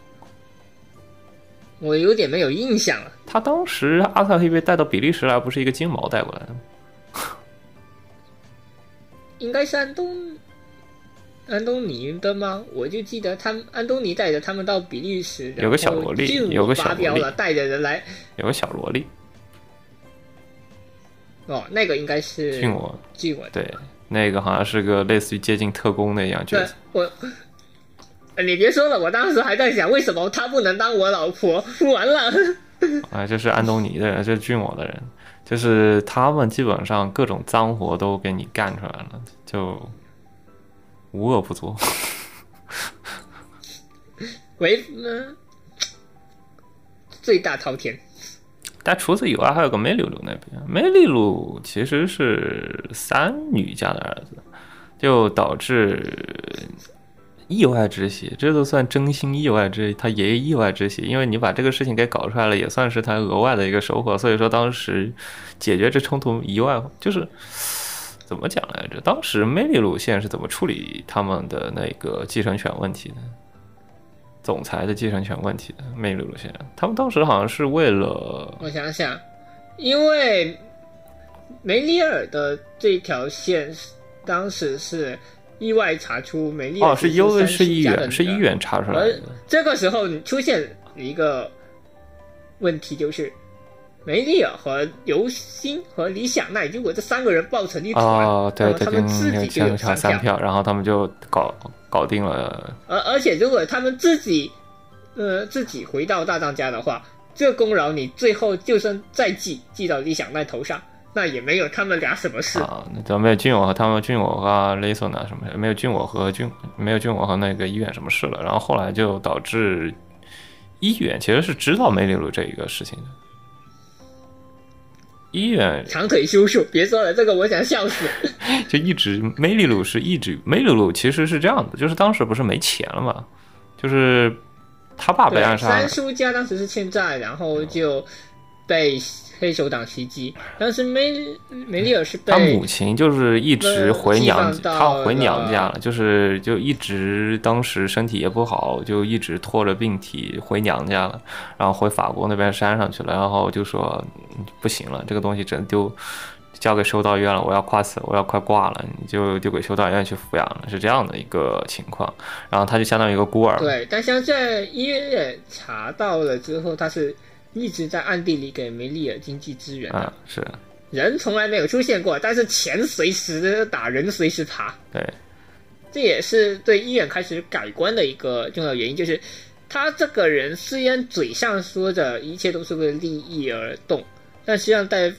Speaker 2: 我有点没有印象了。
Speaker 1: 他当时阿萨黑被带到比利时来，不是一个金毛带过来的吗？
Speaker 2: 应该是安东安东尼的吗？我就记得他安东尼带着他们到比利时，
Speaker 1: 有个小萝莉，有个小萝莉
Speaker 2: 带着人来，
Speaker 1: 有个小萝莉。
Speaker 2: 哦，那个应该是
Speaker 1: 俊我，
Speaker 2: 俊我
Speaker 1: 对，那个好像是个类似于接近特工那样角色。
Speaker 2: 我，你别说了，我当时还在想，为什么他不能当我老婆？*laughs* 完了，
Speaker 1: 啊，这是安东尼的人，这是俊我的人，就是他们基本上各种脏活都给你干出来了，就无恶不作。*laughs*
Speaker 2: 为嗯，最大滔天。
Speaker 1: 但除此以外，还有个梅里鲁那边。梅里鲁其实是三女家的儿子，就导致意外之喜。这都算真心意外之，他爷爷意外之喜，因为你把这个事情给搞出来了，也算是他额外的一个收获。所以说，当时解决这冲突意外，就是怎么讲来着？当时梅里鲁县是怎么处理他们的那个继承权问题的？总裁的继承权问题的梅里路线，他们当时好像是为了
Speaker 2: 我想想，因为梅里尔的这条线当时是意外查出梅丽尔
Speaker 1: 哦，是因为是议员是议员查出来的。
Speaker 2: 这个时候出现一个问题，就是梅丽尔和尤心和李想奈如果这三个人抱成一团，
Speaker 1: 哦，对对，
Speaker 2: 他们自己就有
Speaker 1: 三
Speaker 2: 票，
Speaker 1: 然后他们就搞搞定了。
Speaker 2: 而而且如果他们自己，呃，自己回到大当家的话，这功劳你最后就算再记记到李想奈头上，那也没有他们俩什么事
Speaker 1: 啊。那没有俊我和他们俊我和雷索娜什么，没有俊我和俊没有俊我和那个医院什么事了。然后后来就导致医院其实是知道梅里鲁这一个事情的。医院
Speaker 2: 长腿叔叔，别说了，这个我想笑死。*laughs*
Speaker 1: 就一直梅里鲁是一直梅里鲁其实是这样的，就是当时不是没钱了嘛，就是他爸被暗杀，
Speaker 2: 三叔家当时是欠债，然后就被。黑手党袭击，当时梅梅丽尔是被
Speaker 1: 他母亲就是一直回娘家，他回娘家了，就是就一直当时身体也不好，就一直拖着病体回娘家了，然后回法国那边山上去了，然后就说不行了，这个东西只能丢交给修道院了，我要快死，我要快挂了，你就丢给修道院去抚养了，是这样的一个情况，然后他就相当于一个孤儿。
Speaker 2: 对，但像在医院查到了之后，他是。一直在暗地里给梅丽尔经济支援
Speaker 1: 啊，是
Speaker 2: 人从来没有出现过，但是钱随时打，人随时爬。
Speaker 1: 对，
Speaker 2: 这也是对医院开始改观的一个重要原因，就是他这个人虽然嘴上说着一切都是为了利益而动，但实际上在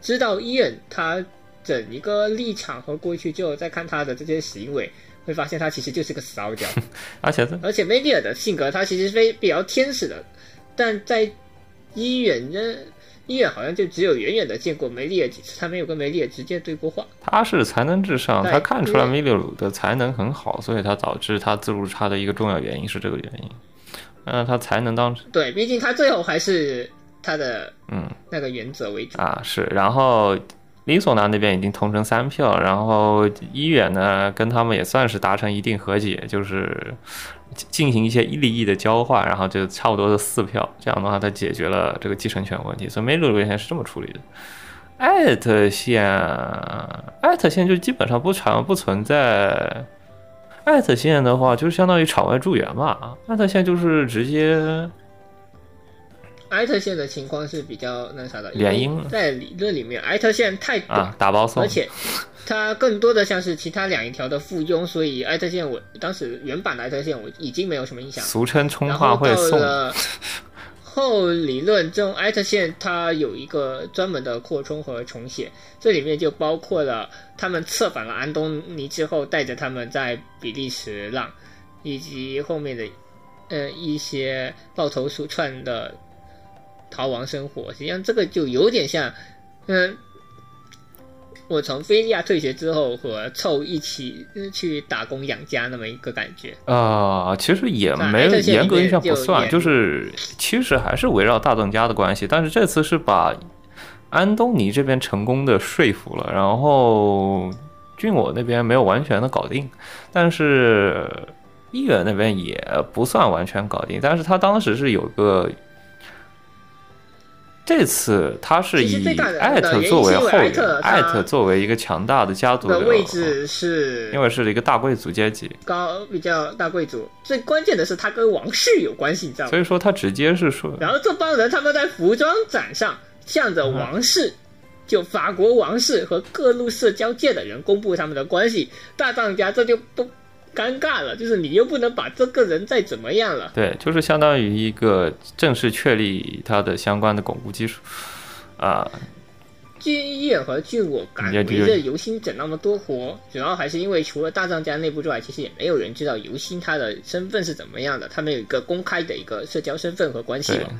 Speaker 2: 知道医院他整一个立场和过去之后，再看他的这些行为，会发现他其实就是个骚屌。*laughs*
Speaker 1: 而且
Speaker 2: 而且梅丽尔的性格，他其实非比较天使的，但在。医院呢？医院好像就只有远远的见过梅丽尔几次，他没有跟梅丽尔直接对过话。
Speaker 1: 他是才能至上，他看出来梅丽尔的才能很好，所以他导致他自入差的一个重要原因是这个原因。嗯，他才能当
Speaker 2: 对，毕竟他最后还是他的
Speaker 1: 嗯
Speaker 2: 那个原则为主
Speaker 1: 啊。是，然后李索纳那边已经同城三票，然后医远呢跟他们也算是达成一定和解，就是。进行一些利益的交换，然后就差不多是四票，这样的话，他解决了这个继承权问题。所以梅鲁原先是这么处理的。艾特线，艾特线就基本上不存不存在。艾特线的话，就是相当于场外助援嘛。艾特线就是直接。
Speaker 2: 艾特线的情况是比较那啥的，
Speaker 1: 原因
Speaker 2: 在理论里面，艾特线太短，
Speaker 1: 打包送，
Speaker 2: 而且。它更多的像是其他两一条的附庸，所以艾特线我当时原版的艾特线我已经没有什么印象。
Speaker 1: 俗称充话会
Speaker 2: 送。后理论中，艾特线它有一个专门的扩充和重写，这里面就包括了他们策反了安东尼之后，带着他们在比利时浪，以及后面的呃一些抱头鼠窜的逃亡生活。实际上，这个就有点像嗯。我从菲利亚退学之后，和凑一起去打工养家那么一个感觉
Speaker 1: 啊，其实也没严格意义上不算，就是其实还是围绕大邓家的关系。但是这次是把安东尼这边成功的说服了，然后俊我那边没有完全的搞定，但是议员那边也不算完全搞定，但是他当时是有个。这次他是以艾特作为后援，艾特作为一个强大的家族
Speaker 2: 的位置是，
Speaker 1: 因为是一个大贵族阶级，
Speaker 2: 高比较大贵族。最关键的是他跟王室有关系，你知道吗？
Speaker 1: 所以说他直接是说，
Speaker 2: 然后这帮人他们在服装展上向着王室，就法国王室和各路社交界的人公布他们的关系，大当家这就都。尴尬了，就是你又不能把这个人再怎么样了。
Speaker 1: 对，就是相当于一个正式确立他的相关的巩固基础啊。
Speaker 2: 俊业和俊我敢围着尤心整那么多活，主要还是因为除了大藏家内部之外，其实也没有人知道游心他的身份是怎么样的，他们有一个公开的一个社交身份和关系嘛。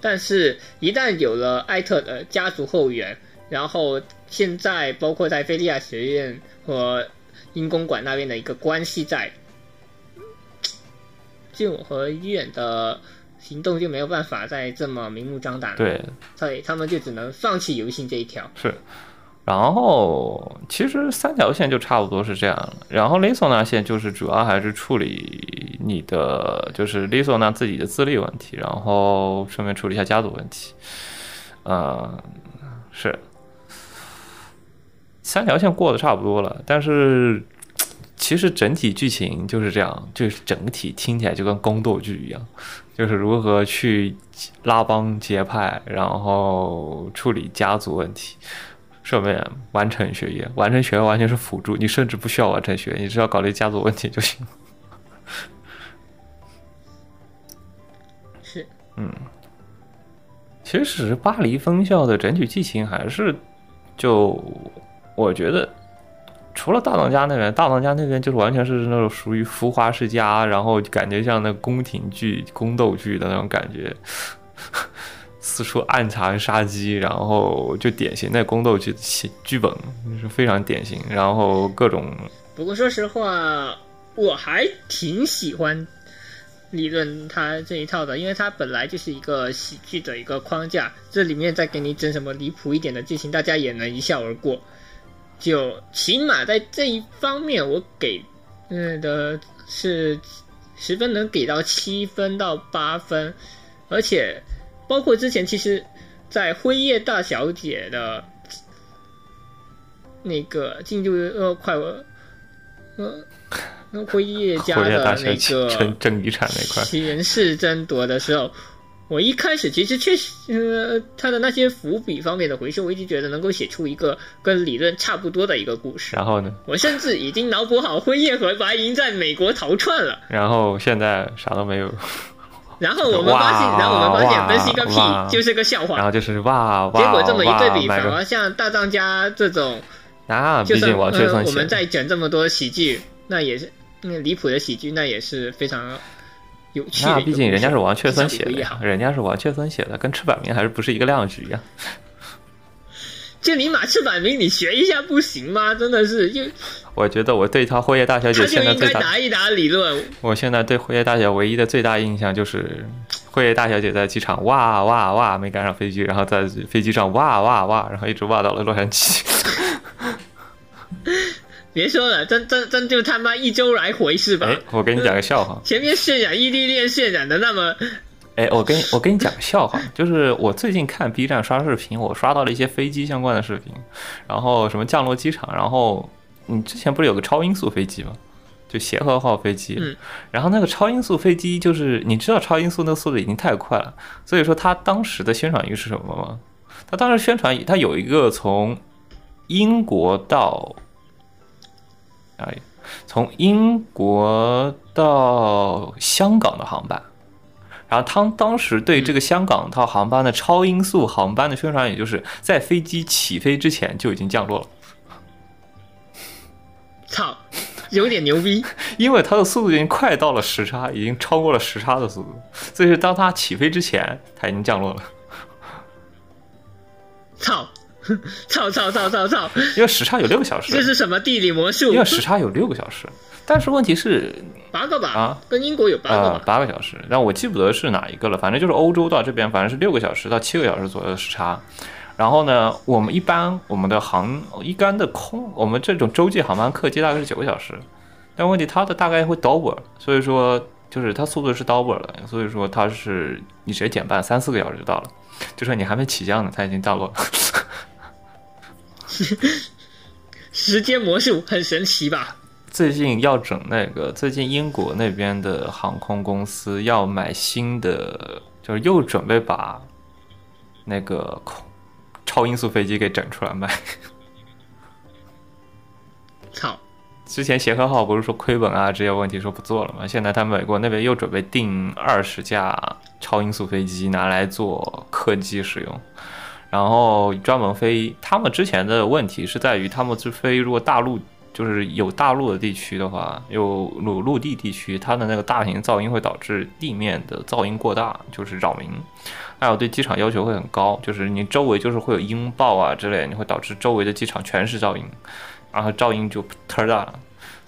Speaker 2: 但是，一旦有了艾特的家族后援，然后现在包括在菲利亚学院和。因公馆那边的一个关系在，就我和医院的行动就没有办法再这么明目张胆，
Speaker 1: 对，
Speaker 2: 所以他们就只能放弃游行这一条。
Speaker 1: 是，然后其实三条线就差不多是这样了。然后雷索纳线就是主要还是处理你的就是雷索纳自己的自立问题，然后顺便处理一下家族问题。嗯，是。三条线过得差不多了，但是其实整体剧情就是这样，就是整体听起来就跟宫斗剧一样，就是如何去拉帮结派，然后处理家族问题，顺便完成学业。完成学业完全是辅助，你甚至不需要完成学业，你只要考虑家族问题就行。*laughs*
Speaker 2: 是，
Speaker 1: 嗯，其实巴黎分校的整体剧情还是，就我觉得。除了大当家那边，大当家那边就是完全是那种属于浮华世家，然后感觉像那宫廷剧、宫斗剧的那种感觉，*laughs* 四处暗藏杀机，然后就典型的宫斗剧剧本是非常典型，然后各种。
Speaker 2: 不过说实话，我还挺喜欢理论他这一套的，因为他本来就是一个喜剧的一个框架，这里面再给你整什么离谱一点的剧情，大家也能一笑而过。就起码在这一方面，我给嗯的是十分能给到七分到八分，而且包括之前其实，在辉夜大小姐的那个进入呃快呃呃辉夜家的那个
Speaker 1: 争争遗产那块
Speaker 2: 前世争夺的时候。我一开始其实确实，呃，他的那些伏笔方面的回收，我一直觉得能够写出一个跟理论差不多的一个故事。
Speaker 1: 然后呢？
Speaker 2: 我甚至已经脑补好辉夜和白银在美国逃窜了。
Speaker 1: 然后现在啥都没有。*laughs*
Speaker 2: 然后我们发现，然后我们发现分析个屁，就是个笑话。
Speaker 1: 然后就是哇哇。
Speaker 2: 结果这么一对比，反而像大藏家这种，
Speaker 1: 啊，毕竟完全
Speaker 2: 我们在讲这么多喜剧，那也是那离谱的喜剧，那也是非常。
Speaker 1: 那毕竟人家是王雀森写的，人家是王雀森写的，跟赤坂明还是不是一个量级呀？
Speaker 2: 就你马赤坂明，你学一下不行吗？真的是，就
Speaker 1: 我觉得我对他辉夜大小姐现在最
Speaker 2: 大答一答理论。
Speaker 1: 我现在对辉夜大小姐唯一的最大印象就是辉夜大小姐在机场哇哇哇没赶上飞机，然后在飞机上哇哇哇，然后一直哇到了洛杉矶。*laughs*
Speaker 2: 别说了，真真真就他妈一周来回是吧？
Speaker 1: 哎，我给你讲个笑话。*laughs*
Speaker 2: 前面渲染异地恋渲染的那么……
Speaker 1: 哎，我跟我跟你讲个笑话，*laughs* 就是我最近看 B 站刷视频，我刷到了一些飞机相关的视频，然后什么降落机场，然后你之前不是有个超音速飞机吗？就协和号飞机，
Speaker 2: 嗯，
Speaker 1: 然后那个超音速飞机就是你知道超音速那个速度已经太快了，所以说它当时的宣传语是什么吗？它当时宣传语他有一个从英国到。哎，从英国到香港的航班，然后他当时对这个香港套航班的超音速航班的宣传，也就是在飞机起飞之前就已经降落了。
Speaker 2: 操，有点牛逼，*laughs*
Speaker 1: 因为它的速度已经快到了时差，已经超过了时差的速度，所以说当它起飞之前，它已经降落了。
Speaker 2: 操！*laughs* 操操操操操！
Speaker 1: 因为时差有六个小时，
Speaker 2: 这是什么地理魔术？
Speaker 1: 因为时差有六个小时，但是问题是
Speaker 2: 八个吧？
Speaker 1: 啊，
Speaker 2: 跟英国有八个吧？
Speaker 1: 八个小时，但我记不得是哪一个了。反正就是欧洲到这边，反正是六个小时到七个小时左右的时差。然后呢，我们一般我们的航一般的空，我们这种洲际航班客机大概是九个小时，但问题它的大概会 double，所以说就是它速度是 double 的，所以说它是你直接减半，三四个小时就到了。就说你还没起降呢，它已经到了。
Speaker 2: 时间魔术很神奇吧？
Speaker 1: 最近要整那个，最近英国那边的航空公司要买新的，就是又准备把那个空超音速飞机给整出来卖。
Speaker 2: 操！
Speaker 1: 之前协和号不是说亏本啊这些问题说不做了吗？现在他美国那边又准备订二十架超音速飞机拿来做客机使用。然后专门飞，他们之前的问题是在于，他们去飞如果大陆就是有大陆的地区的话，有陆陆地地区，它的那个大型噪音会导致地面的噪音过大，就是扰民。还有对机场要求会很高，就是你周围就是会有音爆啊之类，你会导致周围的机场全是噪音，然后噪音就特大了。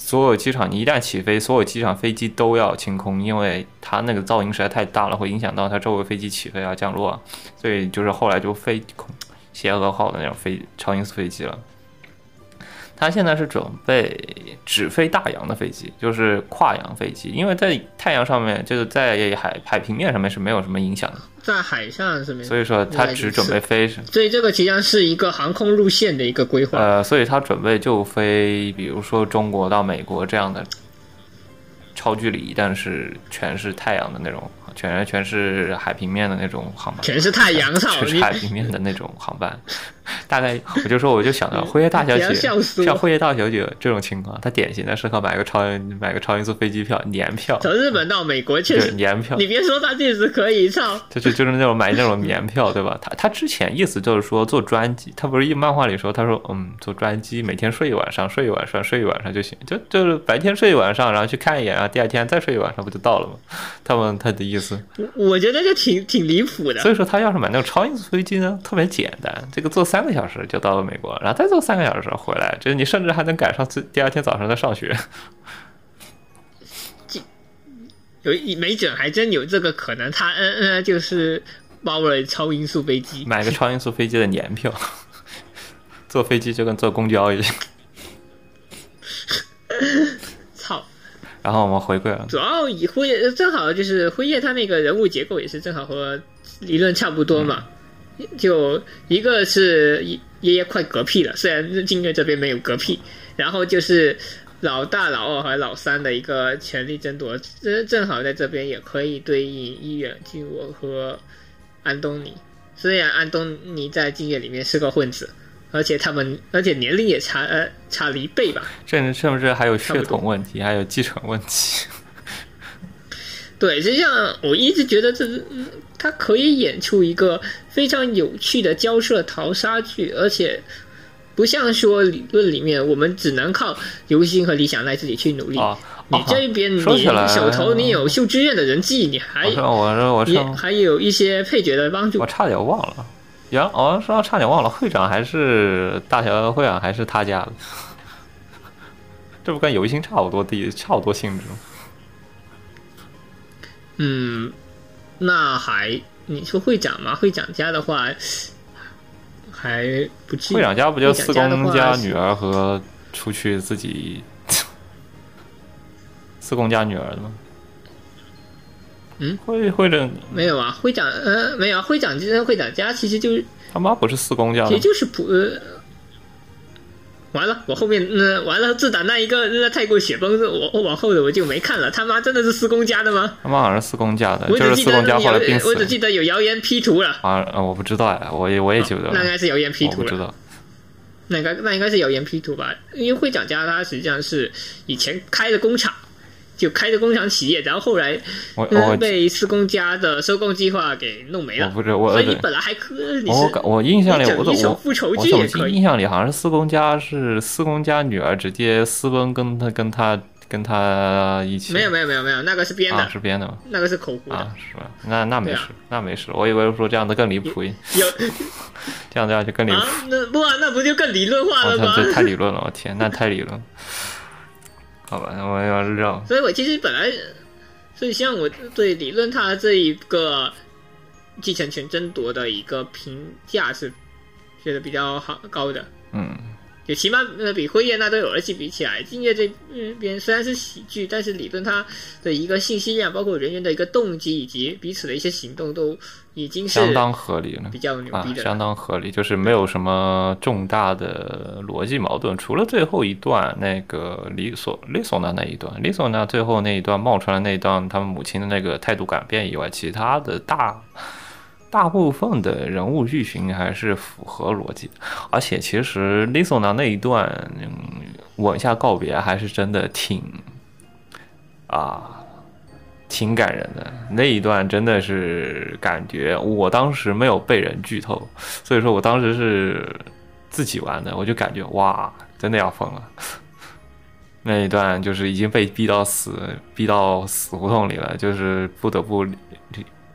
Speaker 1: 所有机场，你一旦起飞，所有机场飞机都要清空，因为它那个噪音实在太大了，会影响到它周围飞机起飞啊、降落啊，所以就是后来就飞空协和号的那种飞超音速飞机了。他现在是准备只飞大洋的飞机，就是跨洋飞机，因为在太阳上面，就是在海海平面上面是没有什么影响的，
Speaker 2: 在海上是没，
Speaker 1: 所以说他只准备飞，
Speaker 2: 所以这个实际上是一个航空路线的一个规划。
Speaker 1: 呃，所以他准备就飞，比如说中国到美国这样的超距离，但是全是太阳的那种。全全是海平面的那种航班，
Speaker 2: 全是太阳，
Speaker 1: 全是海平面的那种航班。*laughs* 大概我就说，我就想到 *laughs* 辉夜大小姐，像辉夜大小姐这种情况，她典型的适合买个超买个超音速飞机票年票，
Speaker 2: 从日本到美国确实
Speaker 1: 年票。
Speaker 2: 你别说她确实可以操，
Speaker 1: 就就就是那种买那种年票，对吧？她她之前意思就是说做专机，她不是一漫画里说，她说嗯，做专机每天睡一晚上，睡一晚上，睡一晚上就行，就就是白天睡一晚上，然后去看一眼，然后第二天再睡一晚上，不就到了吗？*laughs* 他们他的意思，
Speaker 2: 我我觉得就挺挺离谱的。
Speaker 1: 所以说他要是买那种超音速飞机呢，特别简单，这个坐三个小时就到了美国，然后再坐三个小时回来，就是你甚至还能赶上第第二天早上再上学。
Speaker 2: 有没准还真有这个可能，他嗯嗯就是包了超音速飞机，
Speaker 1: 买个超音速飞机的年票，坐飞机就跟坐公交一样。*laughs* 然后我们回归了，
Speaker 2: 主要以辉夜正好就是辉夜，他那个人物结构也是正好和理论差不多嘛。就一个是爷爷快嗝屁了，虽然金月这边没有嗝屁，然后就是老大、老二和老三的一个权力争夺，正正好在这边也可以对应一远金我和安东尼。虽然安东尼在金月里面是个混子，而且他们而且年龄也差呃差了一倍吧，
Speaker 1: 甚至甚至还有血统问题，还有继承问题。*laughs*
Speaker 2: 对，实际上我一直觉得这他可以演出一个非常有趣的交涉淘杀剧，而且不像说理论里面我们只能靠流星和理想来自己去努力。你这边你手头你有秀之院的人际，你还
Speaker 1: 我说我
Speaker 2: 说还有一些配角的帮助。
Speaker 1: 我差点忘了，杨我说差点忘了，会长还是大小会长还是他家的，这不跟游星差不多地差不多性质吗？
Speaker 2: 嗯，那还你说会长吗？会长家的话还不至
Speaker 1: 于。会长家不就四公家女儿和出去自己 *laughs* 四公家女儿的吗？
Speaker 2: 嗯，
Speaker 1: 会会长
Speaker 2: 没有啊？会长呃没有啊？会长家会长家其实就是
Speaker 1: 他妈不是四公家，
Speaker 2: 其实就是普。完了，我后面那完了，自打那一个那太过雪崩，我我往后的我就没看了。他妈真的是四公家的吗？
Speaker 1: 他妈好像是四公家的，
Speaker 2: 我
Speaker 1: 只记得有，
Speaker 2: 我只记得有谣言 P 图了。
Speaker 1: 啊，我不知道哎，我也我也记不得。
Speaker 2: 那应该是谣言 P 图
Speaker 1: 了。知道。
Speaker 2: 那个那应该是谣言 P 图吧？因为会长家他实际上是以前开的工厂。就开着工厂企业，然后后来被四公家的收购计划给弄没了。
Speaker 1: 我不知我
Speaker 2: 所以你本来还可，
Speaker 1: 我我印象里我
Speaker 2: 我我
Speaker 1: 我印象里好像是四公家是四公家女儿直接私奔跟他跟他跟他一起。
Speaker 2: 没有没有没有没有，那个是编的，
Speaker 1: 是编的吗？
Speaker 2: 那个是口胡
Speaker 1: 啊，是吧？那那没事，那没事。我以为说这样的更离谱，
Speaker 2: 有 *laughs*
Speaker 1: 这样这样就更离谱。
Speaker 2: 那不啊，那不就更理论化了吗？
Speaker 1: 这太理论了，我天，那太理论。好吧，我要绕。
Speaker 2: 所以我其实本来，所以像我对理论它这一个继承权争夺的一个评价是觉得比较好高的。
Speaker 1: 嗯，
Speaker 2: 就起码呃比辉夜那对儿戏比起来，今夜这边虽然是喜剧，但是理论它的一个信息量，包括人员的一个动机以及彼此的一些行动都。已经是
Speaker 1: 相当合理了，
Speaker 2: 比较牛逼的，
Speaker 1: 相当合理，就是没有什么重大的逻辑矛盾，除了最后一段那个李索李索娜那一段，李索娜最后那一段冒出来那一段他们母亲的那个态度改变以外，其他的大大部分的人物剧情还是符合逻辑，而且其实李索娜那一段嗯吻下告别还是真的挺啊。挺感人的那一段，真的是感觉我当时没有被人剧透，所以说我当时是自己玩的，我就感觉哇，真的要疯了。*laughs* 那一段就是已经被逼到死，逼到死胡同里了，就是不得不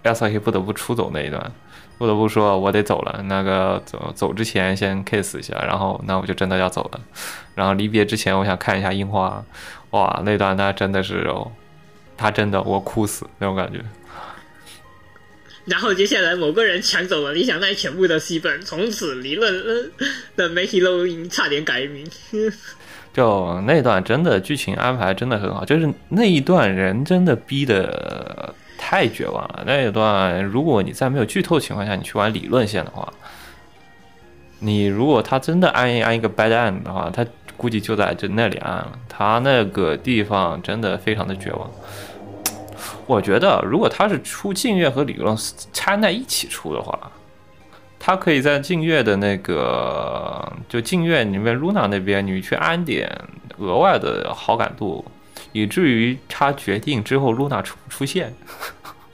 Speaker 1: 亚瑟黑不得不出走那一段，不得不说我得走了。那个走走之前先 kiss 一下，然后那我就真的要走了。然后离别之前，我想看一下樱花，哇，那段那真的是哦。他真的，我哭死那种感觉。
Speaker 2: 然后接下来某个人抢走了理想奈全部的戏份，从此理论的媒体录音差点改名。
Speaker 1: 就那段真的剧情安排真的很好，就是那一段人真的逼的太绝望了。那一段如果你在没有剧透情况下你去玩理论线的话，你如果他真的按一按一个 bad end 的话，他估计就在就那里按了。他那个地方真的非常的绝望。我觉得，如果他是出镜月和理论掺在一起出的话，他可以在静月的那个就静月里面露娜那边，你去安点额外的好感度，以至于他决定之后露娜出出现。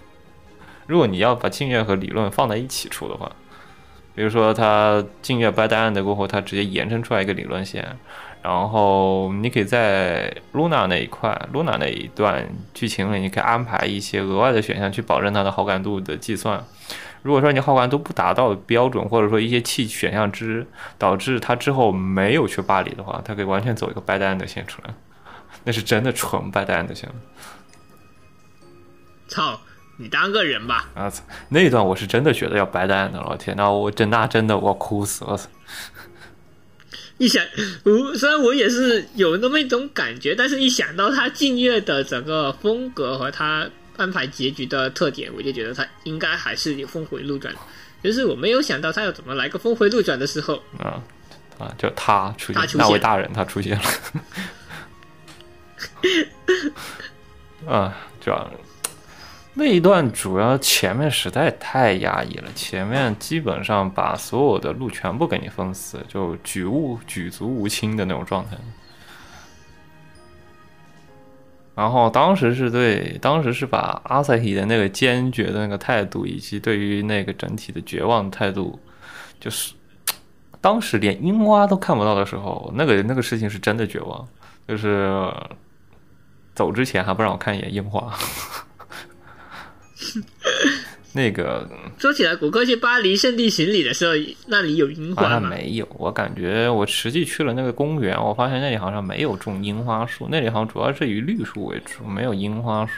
Speaker 1: *laughs* 如果你要把静月和理论放在一起出的话，比如说他静月 bad end 过后，他直接延伸出来一个理论线。然后你可以在 Luna 那一块，Luna 那一段剧情里，你可以安排一些额外的选项去保证它的好感度的计算。如果说你好感度不达到标准，或者说一些弃选项之导致它之后没有去巴黎的话，它可以完全走一个白单的线出来，那是真的纯白单的线。
Speaker 2: 操，你当个人吧！
Speaker 1: 啊操，那一段我是真的觉得要白蛋的，老天，那我真那真的我哭死了。
Speaker 2: 一想，我虽然我也是有那么一种感觉，但是一想到他静月的整个风格和他安排结局的特点，我就觉得他应该还是有峰回路转。就是我没有想到他要怎么来个峰回路转的时候，
Speaker 1: 啊啊，就他出
Speaker 2: 现，
Speaker 1: 那位大人他出现了，*laughs* 啊，这样。那一段主要前面实在太压抑了，前面基本上把所有的路全部给你封死，就举物举足无亲的那种状态。然后当时是对，当时是把阿塞希的那个坚决的那个态度，以及对于那个整体的绝望态度，就是当时连樱花都看不到的时候，那个那个事情是真的绝望，就是走之前还不让我看一眼樱花。*laughs* 那个
Speaker 2: 说起来，谷歌去巴黎圣地巡礼的时候，那里有樱花
Speaker 1: 吗？没有，我感觉我实际去了那个公园，我发现那里好像没有种樱花树，那里好像主要是以绿树为主，没有樱花树。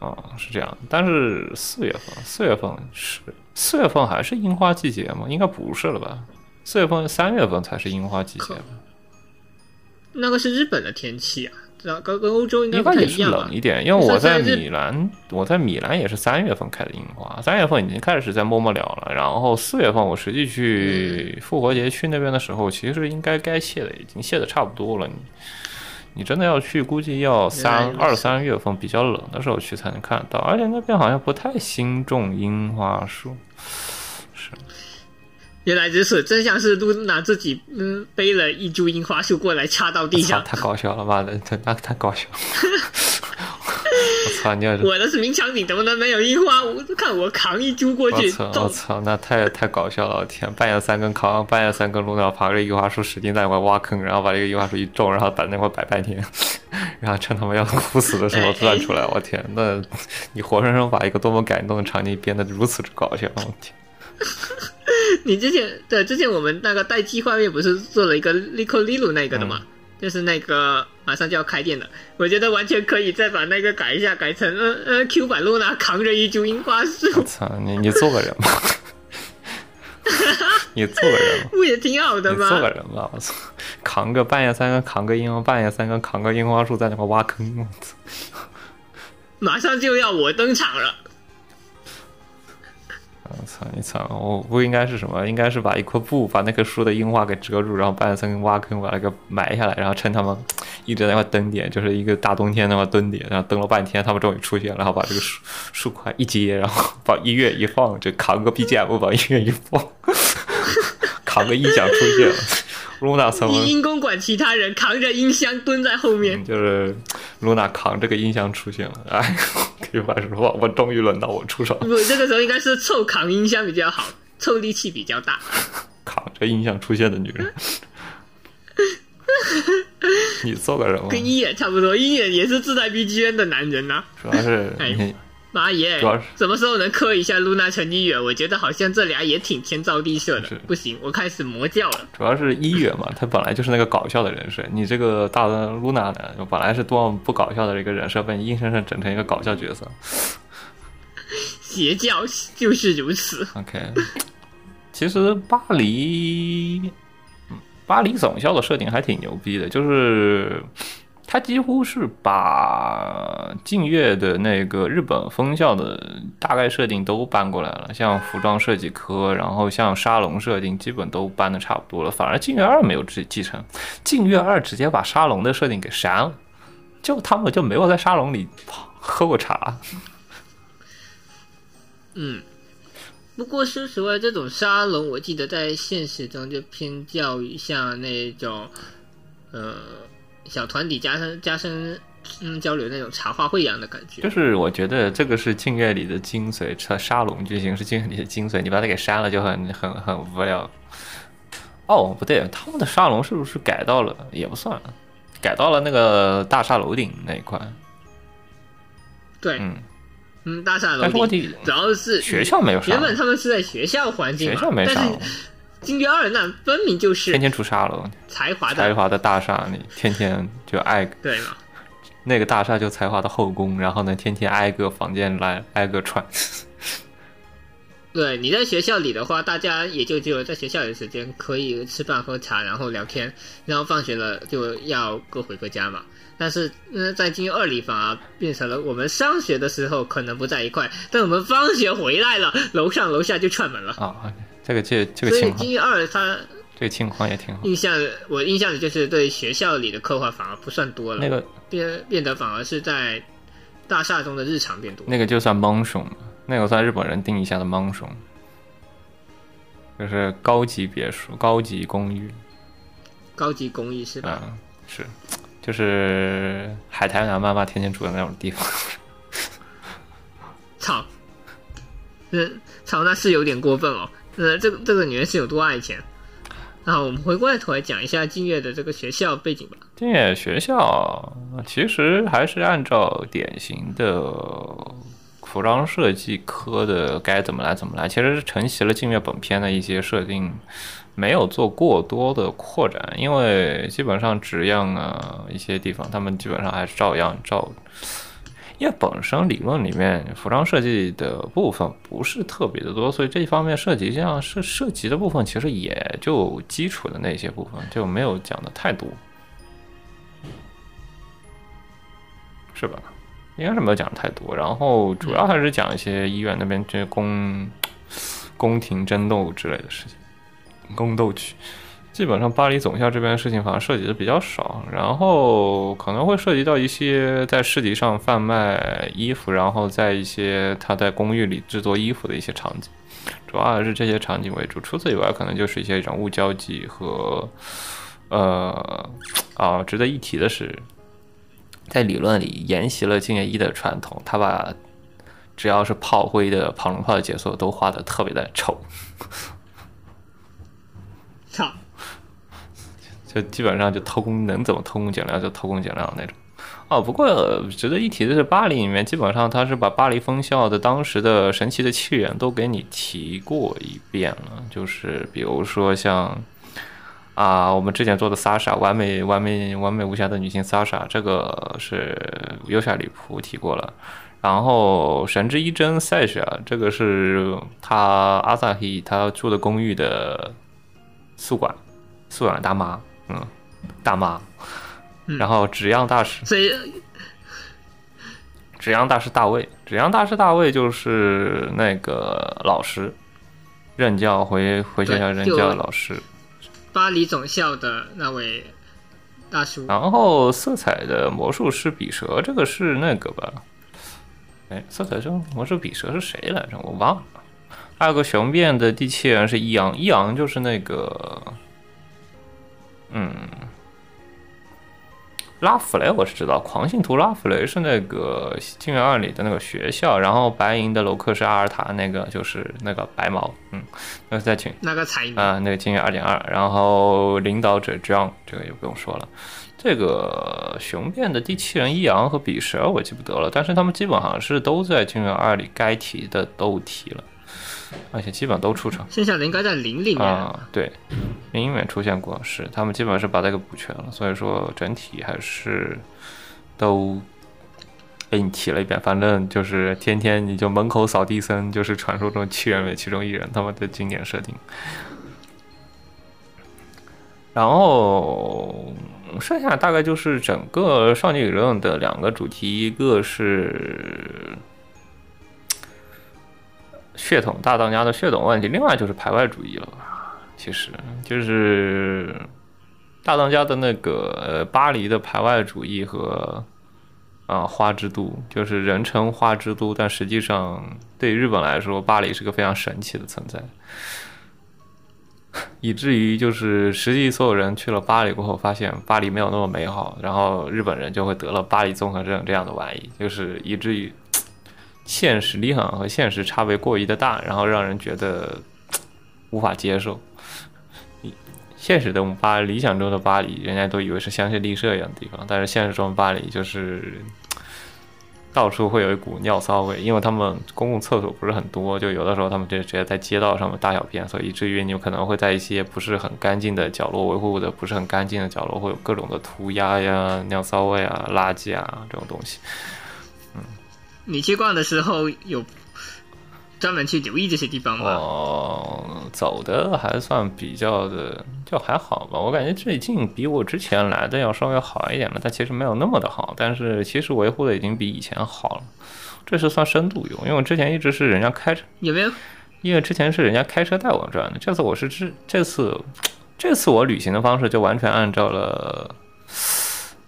Speaker 1: 啊，是这样。但是四月份，四月份是四月份还是樱花季节吗？应该不是了吧？四月份、三月份才是樱花季节吧？
Speaker 2: 那个是日本的天气啊。跟跟欧洲应
Speaker 1: 该
Speaker 2: 也
Speaker 1: 是冷一点，因为我在米兰，我在米兰也是三月份开的樱花，三月份已经开始在默默了了。然后四月份我实际去复活节去那边的时候，其实应该该谢的已经谢的差不多了。你你真的要去，估计要三二三月份比较冷的时候去才能看到，而且那边好像不太兴种樱花树。
Speaker 2: 原来如此，真相是露娜自己嗯背了一株樱花树过来插到地上，*laughs*
Speaker 1: 太搞笑了，妈的，那太搞笑了！*laughs* 我操，你要是
Speaker 2: 我的是明墙顶，怎么能没有樱花？我看我扛一株过去，
Speaker 1: 我操，我操，那太太搞笑了！我天，半夜三更扛，半夜三更露娜爬着樱花树，使劲在那块挖坑，然后把这个樱花树一种，然后把那块摆半天，*laughs* 然后趁他们要哭死的时候钻出来。我天，那你活生生把一个多么感动的场景变得如此之搞笑！我天。*laughs*
Speaker 2: 你之前对之前我们那个待机画面不是做了一个 Lico Lilu 那个的吗？就是那个马上就要开店的，我觉得完全可以再把那个改一下，改成呃呃 Q 版露娜扛着一株樱花树。
Speaker 1: 我操，你你做个人吧，*laughs* 你做个人
Speaker 2: 不也挺好的吗？
Speaker 1: 做个人吧，我操，扛个半夜三更扛个樱花，半夜三更扛个樱花树在那块挖坑，我操，
Speaker 2: 马上就要我登场了。
Speaker 1: 我操！你操！我不应该是什么？应该是把一块布把那棵树的樱花给遮住，然后半夜三更挖坑把那个埋下来，然后趁他们一直在那块蹲点，就是一个大冬天那块蹲点，然后蹲了半天，他们终于出现，然后把这个树树块一接，然后把音乐一放，就扛个 BGM 把音乐一放，扛个音响出现了。露娜什么？
Speaker 2: 音公管其他人扛着音箱蹲在后面，
Speaker 1: 就是露娜扛着个音箱出现了。哎，*laughs* 可以话说，我终于轮到我出手。
Speaker 2: 不，这个时候应该是凑扛音箱比较好，凑力气比较大。*laughs*
Speaker 1: 扛着音箱出现的女人，*laughs* 你做个人吗？
Speaker 2: 跟一眼差不多，一眼也是自带 BGM 的男人呐。
Speaker 1: 主要是哎。
Speaker 2: 妈耶！什么时候能磕一下露娜成一月？我觉得好像这俩也挺天造地设的。不行，我开始魔教了。
Speaker 1: 主要是一月嘛，他本来就是那个搞笑的人设。你这个大的露娜呢，本来是多么不搞笑的一个人设，被你硬生生整成一个搞笑角色。
Speaker 2: 邪教就是如此。
Speaker 1: OK，其实巴黎，巴黎总校的设定还挺牛逼的，就是他几乎是把近月的那个日本分校的大概设定都搬过来了，像服装设计科，然后像沙龙设定，基本都搬的差不多了。反而近月二没有继继承，近月二直接把沙龙的设定给删了，*laughs* 就他们就没有在沙龙里喝过茶。*laughs*
Speaker 2: 嗯，不过说实话，这种沙龙，我记得在现实中就偏较于像那种，呃，小团体加深加深嗯交流那种茶话会一样的感觉。
Speaker 1: 就是我觉得这个是静月里的精髓，沙沙龙剧情是静月里的精髓，你把它给删了就很很很无聊。哦，不对，他们的沙龙是不是改到了？也不算，改到了那个大厦楼顶那一块。
Speaker 2: 对，
Speaker 1: 嗯。
Speaker 2: 嗯，大厦楼顶，主要是
Speaker 1: 学校没有
Speaker 2: 原本他们是在学校环境，
Speaker 1: 学校没
Speaker 2: 上。金月二那分明就是
Speaker 1: 天天出沙楼，
Speaker 2: 才华
Speaker 1: 才华的大厦你，天天就挨
Speaker 2: 对嘛？
Speaker 1: 那个大厦就才华的后宫，然后呢，天天挨个房间来挨个串。*laughs*
Speaker 2: 对，你在学校里的话，大家也就只有在学校里的时间可以吃饭喝茶，然后聊天，然后放学了就要各回各家嘛。但是，嗯，在金二里反而变成了我们上学的时候可能不在一块，但我们放学回来了，楼上楼下就串门了
Speaker 1: 啊。这个这这个情况，
Speaker 2: 所以金二它
Speaker 1: 这个情况也挺好。
Speaker 2: 印象我印象里就是对学校里的刻画反而不算多了，
Speaker 1: 那个
Speaker 2: 变变得反而是在大厦中的日常变多。
Speaker 1: 那个就算蒙熊，那个算日本人定义下的蒙熊，就是高级别墅、高级公寓、
Speaker 2: 高级公寓是吧？
Speaker 1: 嗯，是。就是海苔男妈妈天天住的那种地方。
Speaker 2: 操！嗯，操，那是有点过分哦。呃，这个这个女人是有多爱钱？那我们回过头来讲一下静月的这个学校背景吧。
Speaker 1: 静月学校其实还是按照典型的服装设计科的该怎么来怎么来，其实是承袭了静月本片的一些设定。没有做过多的扩展，因为基本上纸样啊一些地方，他们基本上还是照样照。因为本身理论里面服装设计的部分不是特别的多，所以这一方面涉及像涉涉及的部分，其实也就基础的那些部分就没有讲的太多，是吧？应该是没有讲的太多。然后主要还是讲一些医院那边这些宫宫廷争斗之类的事情。宫斗剧，基本上巴黎总校这边的事情好像涉及的比较少，然后可能会涉及到一些在市集上贩卖衣服，然后在一些他在公寓里制作衣服的一些场景，主要还是这些场景为主。除此以外，可能就是一些人物交际和，呃，啊，值得一提的是，在理论里沿袭了敬业一的传统，他把只要是炮灰的跑龙炮的解说都画的特别的丑。操基本上就偷工能怎么偷工减料就偷工减料那种。哦，不过值得一提的是，巴黎里面基本上他是把巴黎分校的当时的神奇的气源都给你提过一遍了。就是比如说像啊，我们之前做的莎莎，完美完美完美无瑕的女性莎莎，这个是优夏里普提过了。然后神之一真赛夏，这个是他阿萨希他住的公寓的。宿管，宿管大妈，嗯，大妈，然后纸样大师，纸样大师大卫，纸样大师大卫就是那个老师，任教回回学校任教的老师，
Speaker 2: 巴黎总校的那位大叔。
Speaker 1: 然后色彩的魔术师比蛇，这个是那个吧？哎，色彩中魔术比蛇是谁来着？我忘了。还有个雄辩的第七人是易昂，易昂就是那个，嗯，拉弗雷我是知道，狂信徒拉弗雷是那个《金元二》里的那个学校，然后白银的楼克是阿尔塔，那个就是那个白毛，嗯，那个在群，
Speaker 2: 那个彩
Speaker 1: 啊，那个金元二点二，然后领导者 John 这个也不用说了，这个雄辩的第七人伊昂和比蛇我记不得了，但是他们基本上是都在金元二里该提的都提了。*laughs* 而且基本上都出场，
Speaker 2: 剩下的应该在零里面
Speaker 1: 啊，对，零里面出现过，是他们基本上是把这个补全了，所以说整体还是都被你提了一遍。反正就是天天你就门口扫地僧，就是传说中七人为其中一人，他们的经典设定。然后剩下大概就是整个少女理论的两个主题，一个是血统大当家的血统问题，另外就是排外主义了？其实就是大当家的那个巴黎的排外主义和啊花之都，就是人称花之都，但实际上对日本来说，巴黎是个非常神奇的存在。*laughs* 以至于就是实际所有人去了巴黎过后，发现巴黎没有那么美好，然后日本人就会得了巴黎综合症这样的玩意，就是以至于现实理想和现实差别过于的大，然后让人觉得无法接受。*laughs* 现实的巴黎理想中的巴黎，人家都以为是香榭丽舍一样的地方，但是现实中的巴黎就是。到处会有一股尿骚味，因为他们公共厕所不是很多，就有的时候他们就直接在街道上面大小便，所以以至于你可能会在一些不是很干净的角落维护的不是很干净的角落，会有各种的涂鸦呀、尿骚味啊、垃圾啊这种东西。
Speaker 2: 你去逛的时候有？专门去留意这些地方吗？
Speaker 1: 哦，走的还算比较的，就还好吧。我感觉最近比我之前来的要稍微好一点了，但其实没有那么的好。但是其实维护的已经比以前好了。这是算深度游，因为我之前一直是人家开车，
Speaker 2: 有没有？
Speaker 1: 因为之前是人家开车带我转的，这次我是这这次这次我旅行的方式就完全按照了，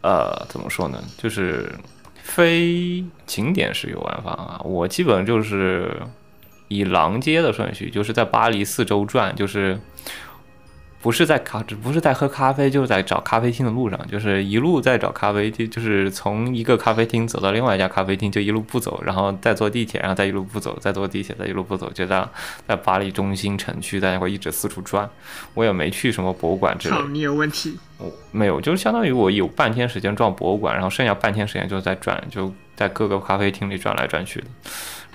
Speaker 1: 呃，怎么说呢？就是非景点式游玩法啊。我基本就是。以廊街的顺序，就是在巴黎四周转，就是不是在咖，不是在喝咖啡，就是在找咖啡厅的路上，就是一路在找咖啡，厅就是从一个咖啡厅走到另外一家咖啡厅，就一路不走，然后再坐地铁，然后再一路不走，再坐地铁，再一路不走，就这样在巴黎中心城区在那块一直四处转。我也没去什么博物馆之类。
Speaker 2: 你有问题？
Speaker 1: 我没有，就是相当于我有半天时间转博物馆，然后剩下半天时间就在转，就在各个咖啡厅里转来转去的。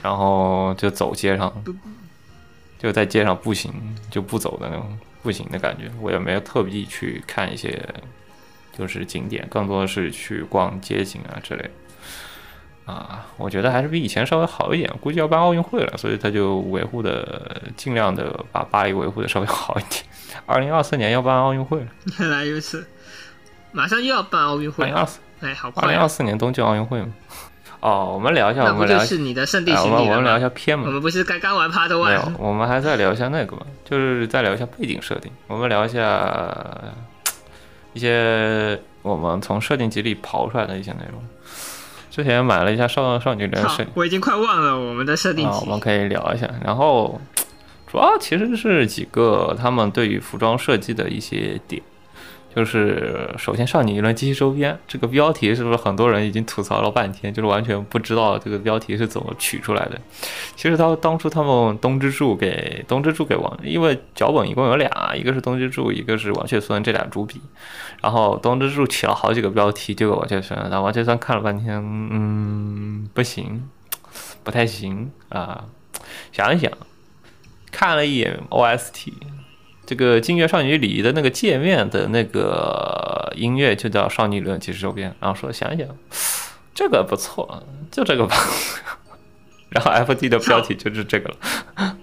Speaker 1: 然后就走街上，就在街上步行，就不走的那种步行的感觉。我也没有特地去看一些就是景点，更多的是去逛街景啊之类。啊，我觉得还是比以前稍微好一点。估计要办奥运会了，所以他就维护的尽量的把巴黎维护的稍微好一点。*laughs* 二零二四年要办奥运会了，
Speaker 2: 原来如此，马上又要办奥运会。
Speaker 1: 二零二四，
Speaker 2: 哎，好快。二
Speaker 1: 零二四年冬季奥运会吗？哦，我们聊一下，我们聊
Speaker 2: 是你的圣地
Speaker 1: 巡礼我们我们聊一下片嘛。
Speaker 2: 我们不是刚刚玩 Part One？
Speaker 1: 没有，我们还在聊一下那个嘛，就是再聊一下背景设定。我们聊一下一些我们从设定集里刨出来的一些内容。之前买了一下少少女的设，
Speaker 2: 我已经快忘了我们的设定集。
Speaker 1: 我们可以聊一下。然后主要其实是几个他们对于服装设计的一些点。就是首先少女一轮机器周边这个标题是不是很多人已经吐槽了半天，就是完全不知道这个标题是怎么取出来的。其实他当初他们东之助给东之助给王，因为脚本一共有俩，一个是东之助，一个是王雀村这俩主笔。然后东之助起了好几个标题，就给王雀村，但王雀村看了半天，嗯，不行，不太行啊。想一想，看了一眼 OST。这个《静月少女礼仪》的那个界面的那个音乐就叫《少女理论骑士周边》，然后说想一想，*sighs* 这个不错，就这个吧。*laughs* 然后 F D 的标题就是这个了。*laughs*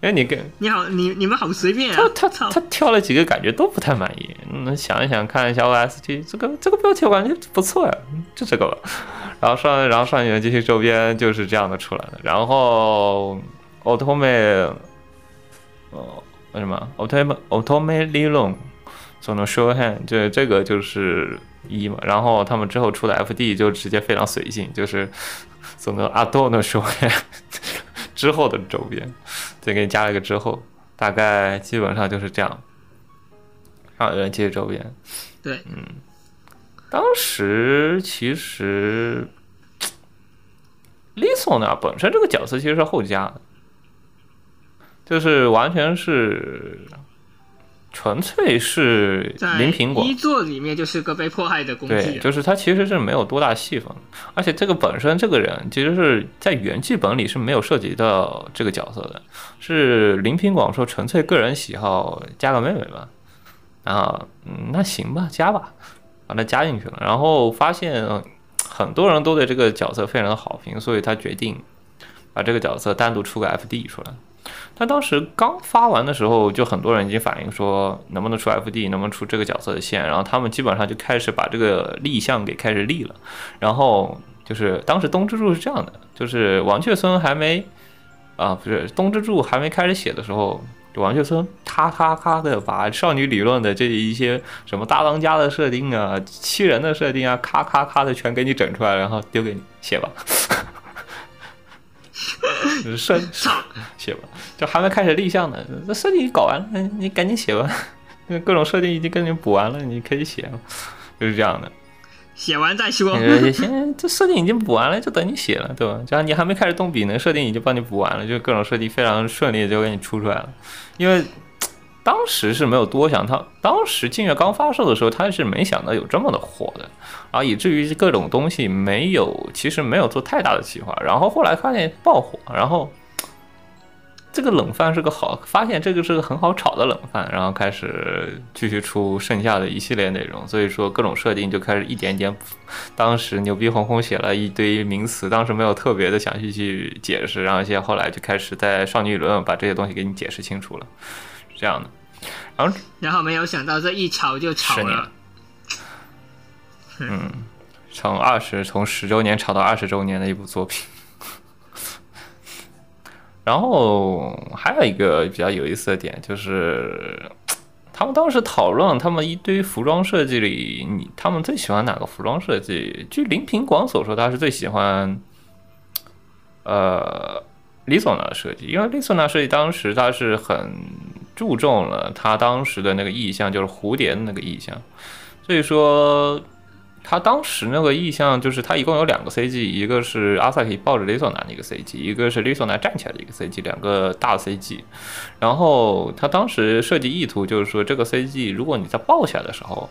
Speaker 1: 哎，你跟
Speaker 2: 你好，你你们好随便
Speaker 1: 啊！他他他挑了几个，感觉都不太满意。嗯，想一想，看一下 O S T 这个这个标题，我感觉不错呀，就这个吧。然后上然后少女的这些周边就是这样的出来的。然后奥特曼，哦。什么？autom automatic 理论，所能说汉，这这个就是一嘛。然后他们之后出的 FD 就直接非常随性，就是 *laughs* 总能阿多的说汉 *laughs* 之后的周边，再给你加了一个之后，大概基本上就是这样。啊，人接周边，
Speaker 2: 对，
Speaker 1: 嗯，当时其实 Lisa 呢本身这个角色其实是后加的。就是完全是，纯粹是零苹果。
Speaker 2: 一作里面就是个被迫害的公
Speaker 1: 对，就是他其实是没有多大戏份，而且这个本身这个人其实是在原剧本里是没有涉及到这个角色的，是林苹果说纯粹个人喜好加个妹妹吧，然后嗯那行吧加吧，把他加进去了，然后发现很多人都对这个角色非常的好评，所以他决定把这个角色单独出个 FD 出来。但当时刚发完的时候，就很多人已经反映说，能不能出 FD，能不能出这个角色的线，然后他们基本上就开始把这个立项给开始立了。然后就是当时东之助是这样的，就是王雀村还没啊，不是东之助还没开始写的时候。王雀村咔咔咔的把少女理论的这一些什么大当家的设定啊、欺人的设定啊，咔咔咔的全给你整出来，然后丢给你写吧。设写吧，就还没开始立项呢，那设定搞完了，你赶紧写吧。那各种设定已经给你补完了，你可以写了，就是这样的。
Speaker 2: 写完再说。
Speaker 1: 先，这设定已经补完了，就等你写了，对吧？只要你还没开始动笔呢，设定已经帮你补完了，就各种设定非常顺利就给你出出来了。因为当时是没有多想，他当时镜月刚发售的时候，他是没想到有这么的火的，啊以至于各种东西没有，其实没有做太大的计划。然后后来发现爆火，然后。这个冷饭是个好，发现这个是个很好炒的冷饭，然后开始继续出剩下的一系列内容，所以说各种设定就开始一点点。当时牛逼哄哄写了一堆名词，当时没有特别的详细去解释，然后现在后来就开始在少女理论把这些东西给你解释清楚了，这样的。然后
Speaker 2: 然后没有想到这一炒就炒了，
Speaker 1: 嗯，从二十从十周年炒到二十周年的一部作品。*laughs* 然后还有一个比较有意思的点，就是他们当时讨论他们一堆服装设计里，你他们最喜欢哪个服装设计？据林平广所说，他是最喜欢呃李索娜的设计，因为李索娜设计当时他是很注重了他当时的那个意象，就是蝴蝶的那个意象，所以说。他当时那个意象就是，他一共有两个 CG，一个是阿萨克抱着雷索娜的一个 CG，一个是雷索娜站起来的一个 CG，两个大 CG。然后他当时设计意图就是说，这个 CG 如果你在抱起来的时候，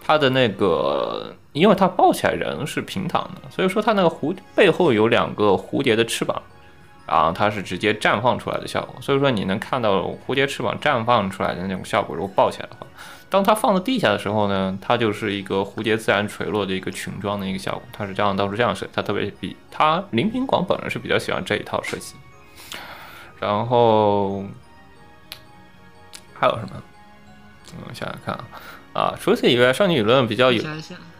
Speaker 1: 他的那个，因为他抱起来人是平躺的，所以说他那个蝴背后有两个蝴蝶的翅膀，啊它是直接绽放出来的效果，所以说你能看到蝴蝶翅膀绽放出来的那种效果，如果抱起来的话。当它放到地下的时候呢，它就是一个蝴蝶自然垂落的一个裙装的一个效果，它是这样，当时这样设计，它特别比它林品广本人是比较喜欢这一套设计。然后还有什么？我想想看啊，啊，除此以外，少女理论比较有，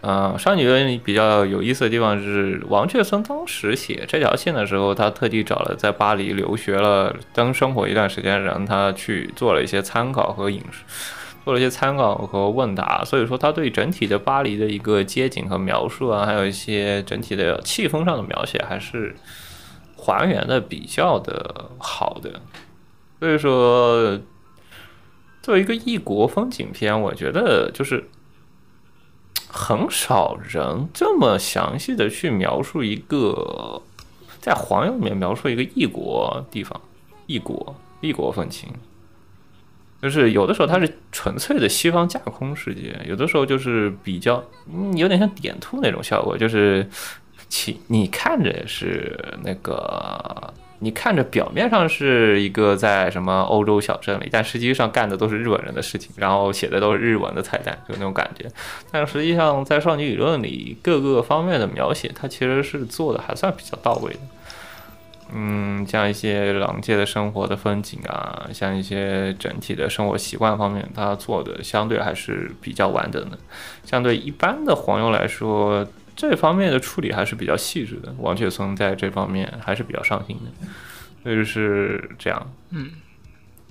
Speaker 1: 嗯，少女理论比较有意思的地方是，王雀松当时写这条线的时候，他特地找了在巴黎留学了、当生活一段时间，让他去做了一些参考和影视。做了一些参考和问答，所以说他对整体的巴黎的一个街景和描述啊，还有一些整体的气氛上的描写，还是还原的比较的好的。所以说，作为一个异国风景片，我觉得就是很少人这么详细的去描述一个在黄油里面描述一个异国地方、异国异国风情。就是有的时候它是纯粹的西方架空世界，有的时候就是比较，有点像点兔那种效果，就是其你看着是那个，你看着表面上是一个在什么欧洲小镇里，但实际上干的都是日本人的事情，然后写的都是日文的彩蛋，就那种感觉。但实际上在少女理论里，各个方面的描写，它其实是做的还算比较到位的。嗯，像一些狼界的生活的风景啊，像一些整体的生活习惯方面，它做的相对还是比较完整的。相对一般的黄油来说，这方面的处理还是比较细致的。王雪松在这方面还是比较上心的，所以是这样。
Speaker 2: 嗯，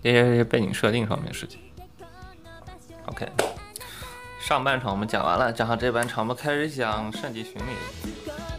Speaker 1: 这些背景设定方面的事情。OK，上半场我们讲完了，讲好这半场我们开始讲圣级巡礼。